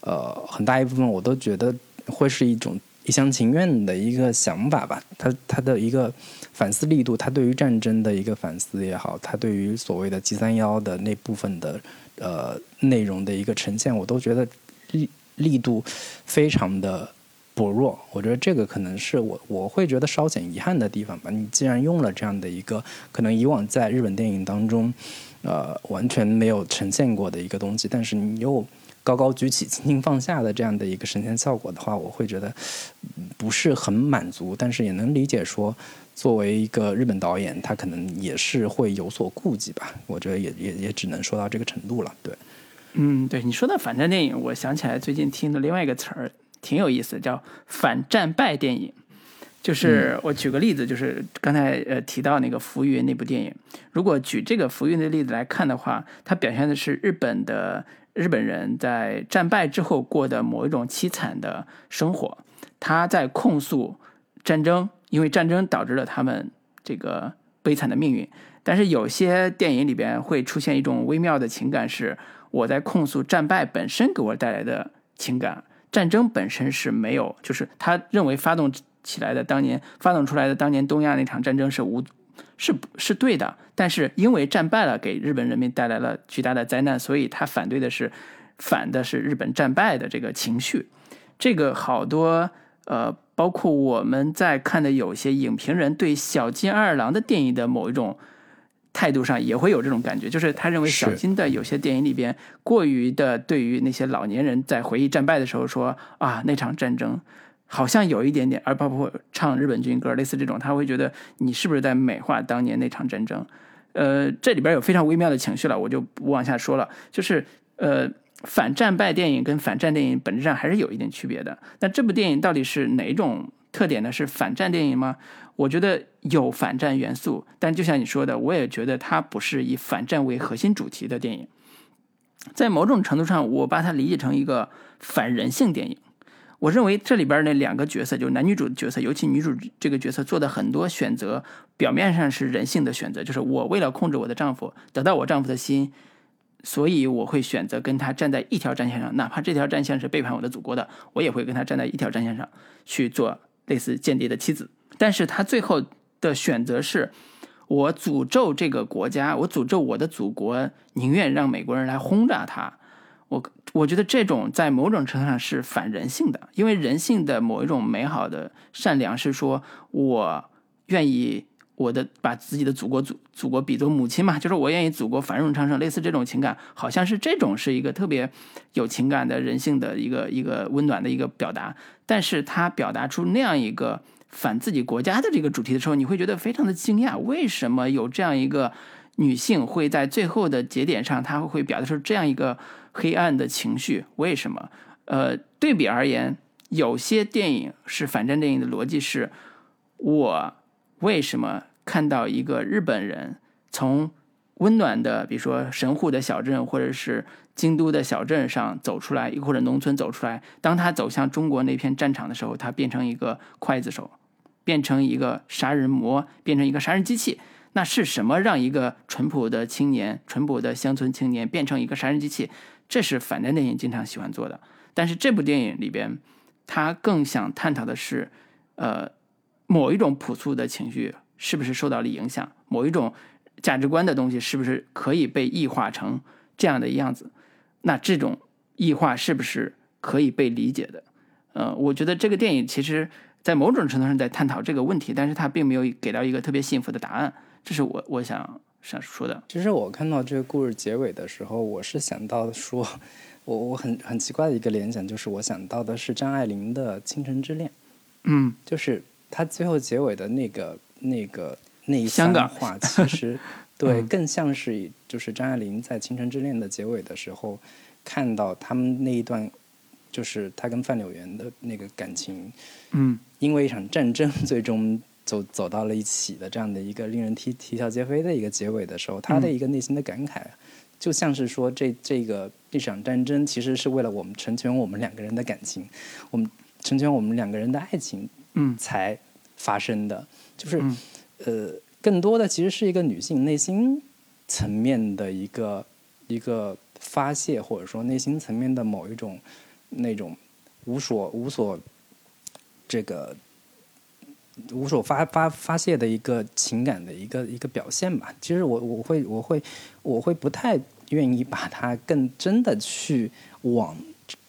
呃，很大一部分我都觉得会是一种。一厢情愿的一个想法吧，他他的一个反思力度，他对于战争的一个反思也好，他对于所谓的 G 三幺的那部分的呃内容的一个呈现，我都觉得力力度非常的薄弱。我觉得这个可能是我我会觉得稍显遗憾的地方吧。你既然用了这样的一个可能以往在日本电影当中，呃，完全没有呈现过的一个东西，但是你又高高举起、轻轻放下的这样的一个神仙效果的话，我会觉得不是很满足。但是也能理解说，作为一个日本导演，他可能也是会有所顾忌吧。我觉得也也也只能说到这个程度了。对，嗯，对你说的反战电影，我想起来最近听的另外一个词儿，挺有意思，叫反战败电影。就是我举个例子，就是刚才呃提到那个《浮云》那部电影，如果举这个《浮云》的例子来看的话，它表现的是日本的日本人在战败之后过的某一种凄惨的生活，他在控诉战争，因为战争导致了他们这个悲惨的命运。但是有些电影里边会出现一种微妙的情感，是我在控诉战败本身给我带来的情感，战争本身是没有，就是他认为发动。起来的当年发动出来的当年东亚那场战争是无是是对的，但是因为战败了，给日本人民带来了巨大的灾难，所以他反对的是反的是日本战败的这个情绪。这个好多呃，包括我们在看的有些影评人对小金二郎的电影的某一种态度上也会有这种感觉，就是他认为小金的有些电影里边过于的对于那些老年人在回忆战败的时候说啊那场战争。好像有一点点，而包括唱日本军歌，类似这种，他会觉得你是不是在美化当年那场战争？呃，这里边有非常微妙的情绪了，我就不往下说了。就是呃，反战败电影跟反战电影本质上还是有一点区别的。那这部电影到底是哪种特点呢？是反战电影吗？我觉得有反战元素，但就像你说的，我也觉得它不是以反战为核心主题的电影。在某种程度上，我把它理解成一个反人性电影。我认为这里边那两个角色，就是男女主角色，尤其女主这个角色做的很多选择，表面上是人性的选择，就是我为了控制我的丈夫，得到我丈夫的心，所以我会选择跟他站在一条战线上，哪怕这条战线是背叛我的祖国的，我也会跟他站在一条战线上去做类似间谍的妻子。但是他最后的选择是，我诅咒这个国家，我诅咒我的祖国，宁愿让美国人来轰炸他。我我觉得这种在某种程度上是反人性的，因为人性的某一种美好的善良是说，我愿意我的把自己的祖国祖祖国比作母亲嘛，就是我愿意祖国繁荣昌盛，类似这种情感，好像是这种是一个特别有情感的人性的一个一个温暖的一个表达，但是他表达出那样一个反自己国家的这个主题的时候，你会觉得非常的惊讶，为什么有这样一个女性会在最后的节点上，她会表达出这样一个。黑暗的情绪为什么？呃，对比而言，有些电影是反战电影的逻辑是：我为什么看到一个日本人从温暖的，比如说神户的小镇，或者是京都的小镇上走出来，或者农村走出来，当他走向中国那片战场的时候，他变成一个刽子手，变成一个杀人魔，变成一个杀人机器？那是什么让一个淳朴的青年、淳朴的乡村青年变成一个杀人机器？这是反战电影经常喜欢做的，但是这部电影里边，他更想探讨的是，呃，某一种朴素的情绪是不是受到了影响，某一种价值观的东西是不是可以被异化成这样的样子？那这种异化是不是可以被理解的？呃，我觉得这个电影其实在某种程度上在探讨这个问题，但是他并没有给到一个特别幸福的答案，这是我我想。想说的，其实我看到这个故事结尾的时候，我是想到说，我我很很奇怪的一个联想，就是我想到的是张爱玲的《倾城之恋》，嗯，就是她最后结尾的那个那个那一香港话，(laughs) 其实对更像是就是张爱玲在《倾城之恋》的结尾的时候，看到他们那一段，就是他跟范柳园的那个感情，嗯，因为一场战争 (laughs) 最终。走走到了一起的这样的一个令人啼啼笑皆非的一个结尾的时候，他的一个内心的感慨，就像是说这这个这场战争其实是为了我们成全我们两个人的感情，我们成全我们两个人的爱情，嗯，才发生的，就是呃，更多的其实是一个女性内心层面的一个一个发泄，或者说内心层面的某一种那种无所无所这个。无所发发发泄的一个情感的一个一个表现吧。其实我我会我会我会不太愿意把它更真的去往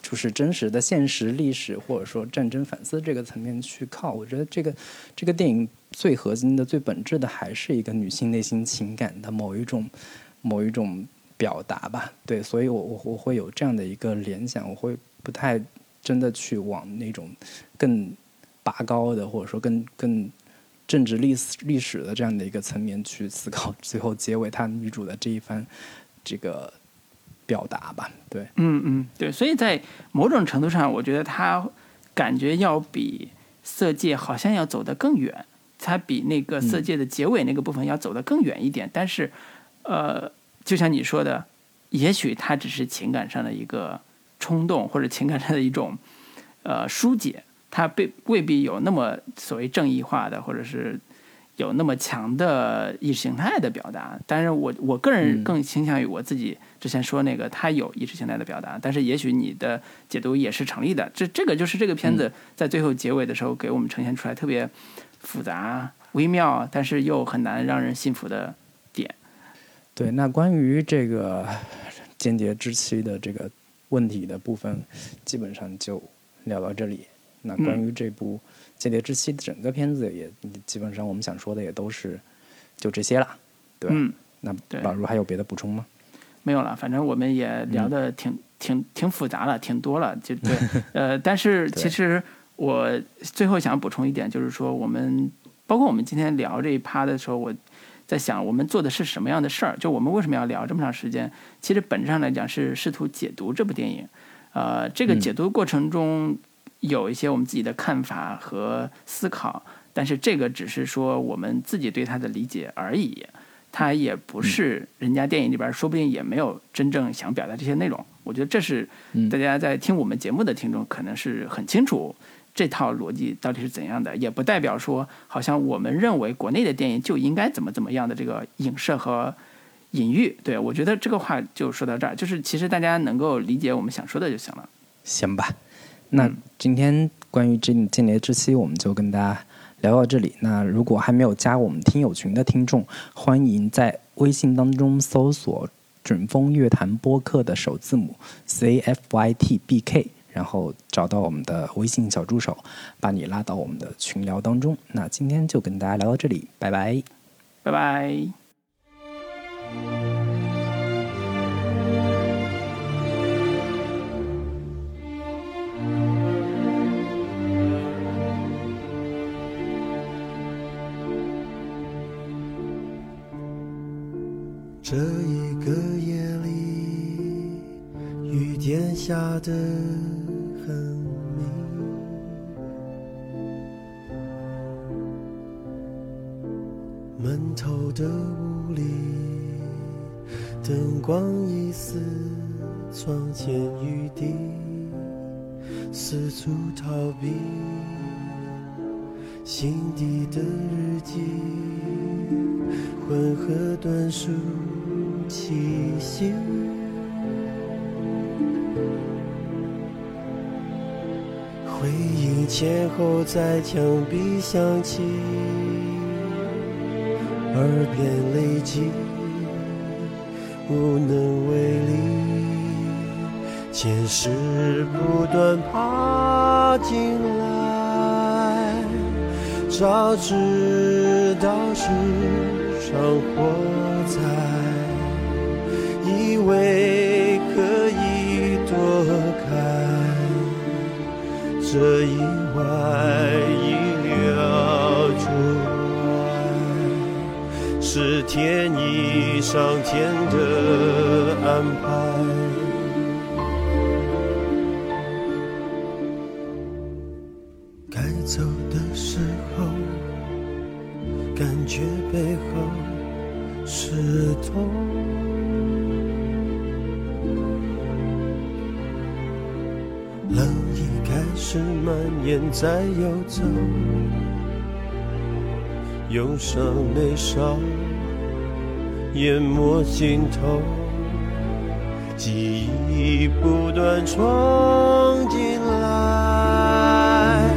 就是真实的现实历史或者说战争反思这个层面去靠。我觉得这个这个电影最核心的、最本质的还是一个女性内心情感的某一种某一种表达吧。对，所以我我我会有这样的一个联想，我会不太真的去往那种更拔高的或者说更更。政治历史历史的这样的一个层面去思考，(laughs) 最后结尾他女主的这一番这个表达吧，对，嗯嗯，对，所以在某种程度上，我觉得他感觉要比色戒好像要走得更远，它比那个色戒的结尾那个部分要走得更远一点。但是，呃，就像你说的，也许他只是情感上的一个冲动，或者情感上的一种呃疏解。他被未必有那么所谓正义化的，或者是有那么强的意识形态的表达。但是我我个人更倾向于我自己之前说那个，它有意识形态的表达。但是也许你的解读也是成立的。这这个就是这个片子在最后结尾的时候给我们呈现出来特别复杂、微妙，但是又很难让人信服的点。对，那关于这个间谍之妻的这个问题的部分，基本上就聊到这里。那关于这部《间谍之妻》整个片子也基本上我们想说的也都是就这些了，对嗯，那老卢还有别的补充吗？没有了，反正我们也聊的挺挺挺复杂了，挺多了，就对。(laughs) 呃，但是其实我最后想补充一点，就是说我们包括我们今天聊这一趴的时候，我在想我们做的是什么样的事儿？就我们为什么要聊这么长时间？其实本质上来讲是试图解读这部电影。呃，这个解读过程中。有一些我们自己的看法和思考，但是这个只是说我们自己对它的理解而已，它也不是人家电影里边说不定也没有真正想表达这些内容。我觉得这是大家在听我们节目的听众可能是很清楚这套逻辑到底是怎样的，也不代表说好像我们认为国内的电影就应该怎么怎么样的这个影射和隐喻。对我觉得这个话就说到这儿，就是其实大家能够理解我们想说的就行了。行吧。那今天关于这间谍之妻，我们就跟大家聊到这里。那如果还没有加我们听友群的听众，欢迎在微信当中搜索“准风乐坛播客”的首字母 C F Y T B K，然后找到我们的微信小助手，把你拉到我们的群聊当中。那今天就跟大家聊到这里，拜拜，拜拜。这一个夜里，雨点下得很明，闷透的屋里，灯光一丝，窗前雨滴，四处逃避，心底的日记，混合短数。气息，回忆前后在墙壁响起，耳边累积，无能为力，前世不断爬进来，早知道是场火灾。以为可以躲开这意外意料之外，是天意上天的安排。蔓延在游走，忧伤眉梢淹没心头，记忆不断冲进来，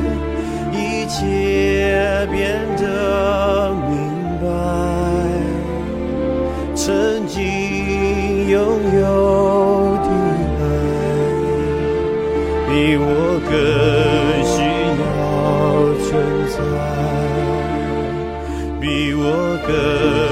一切变得明白，曾经拥有的爱。比我更我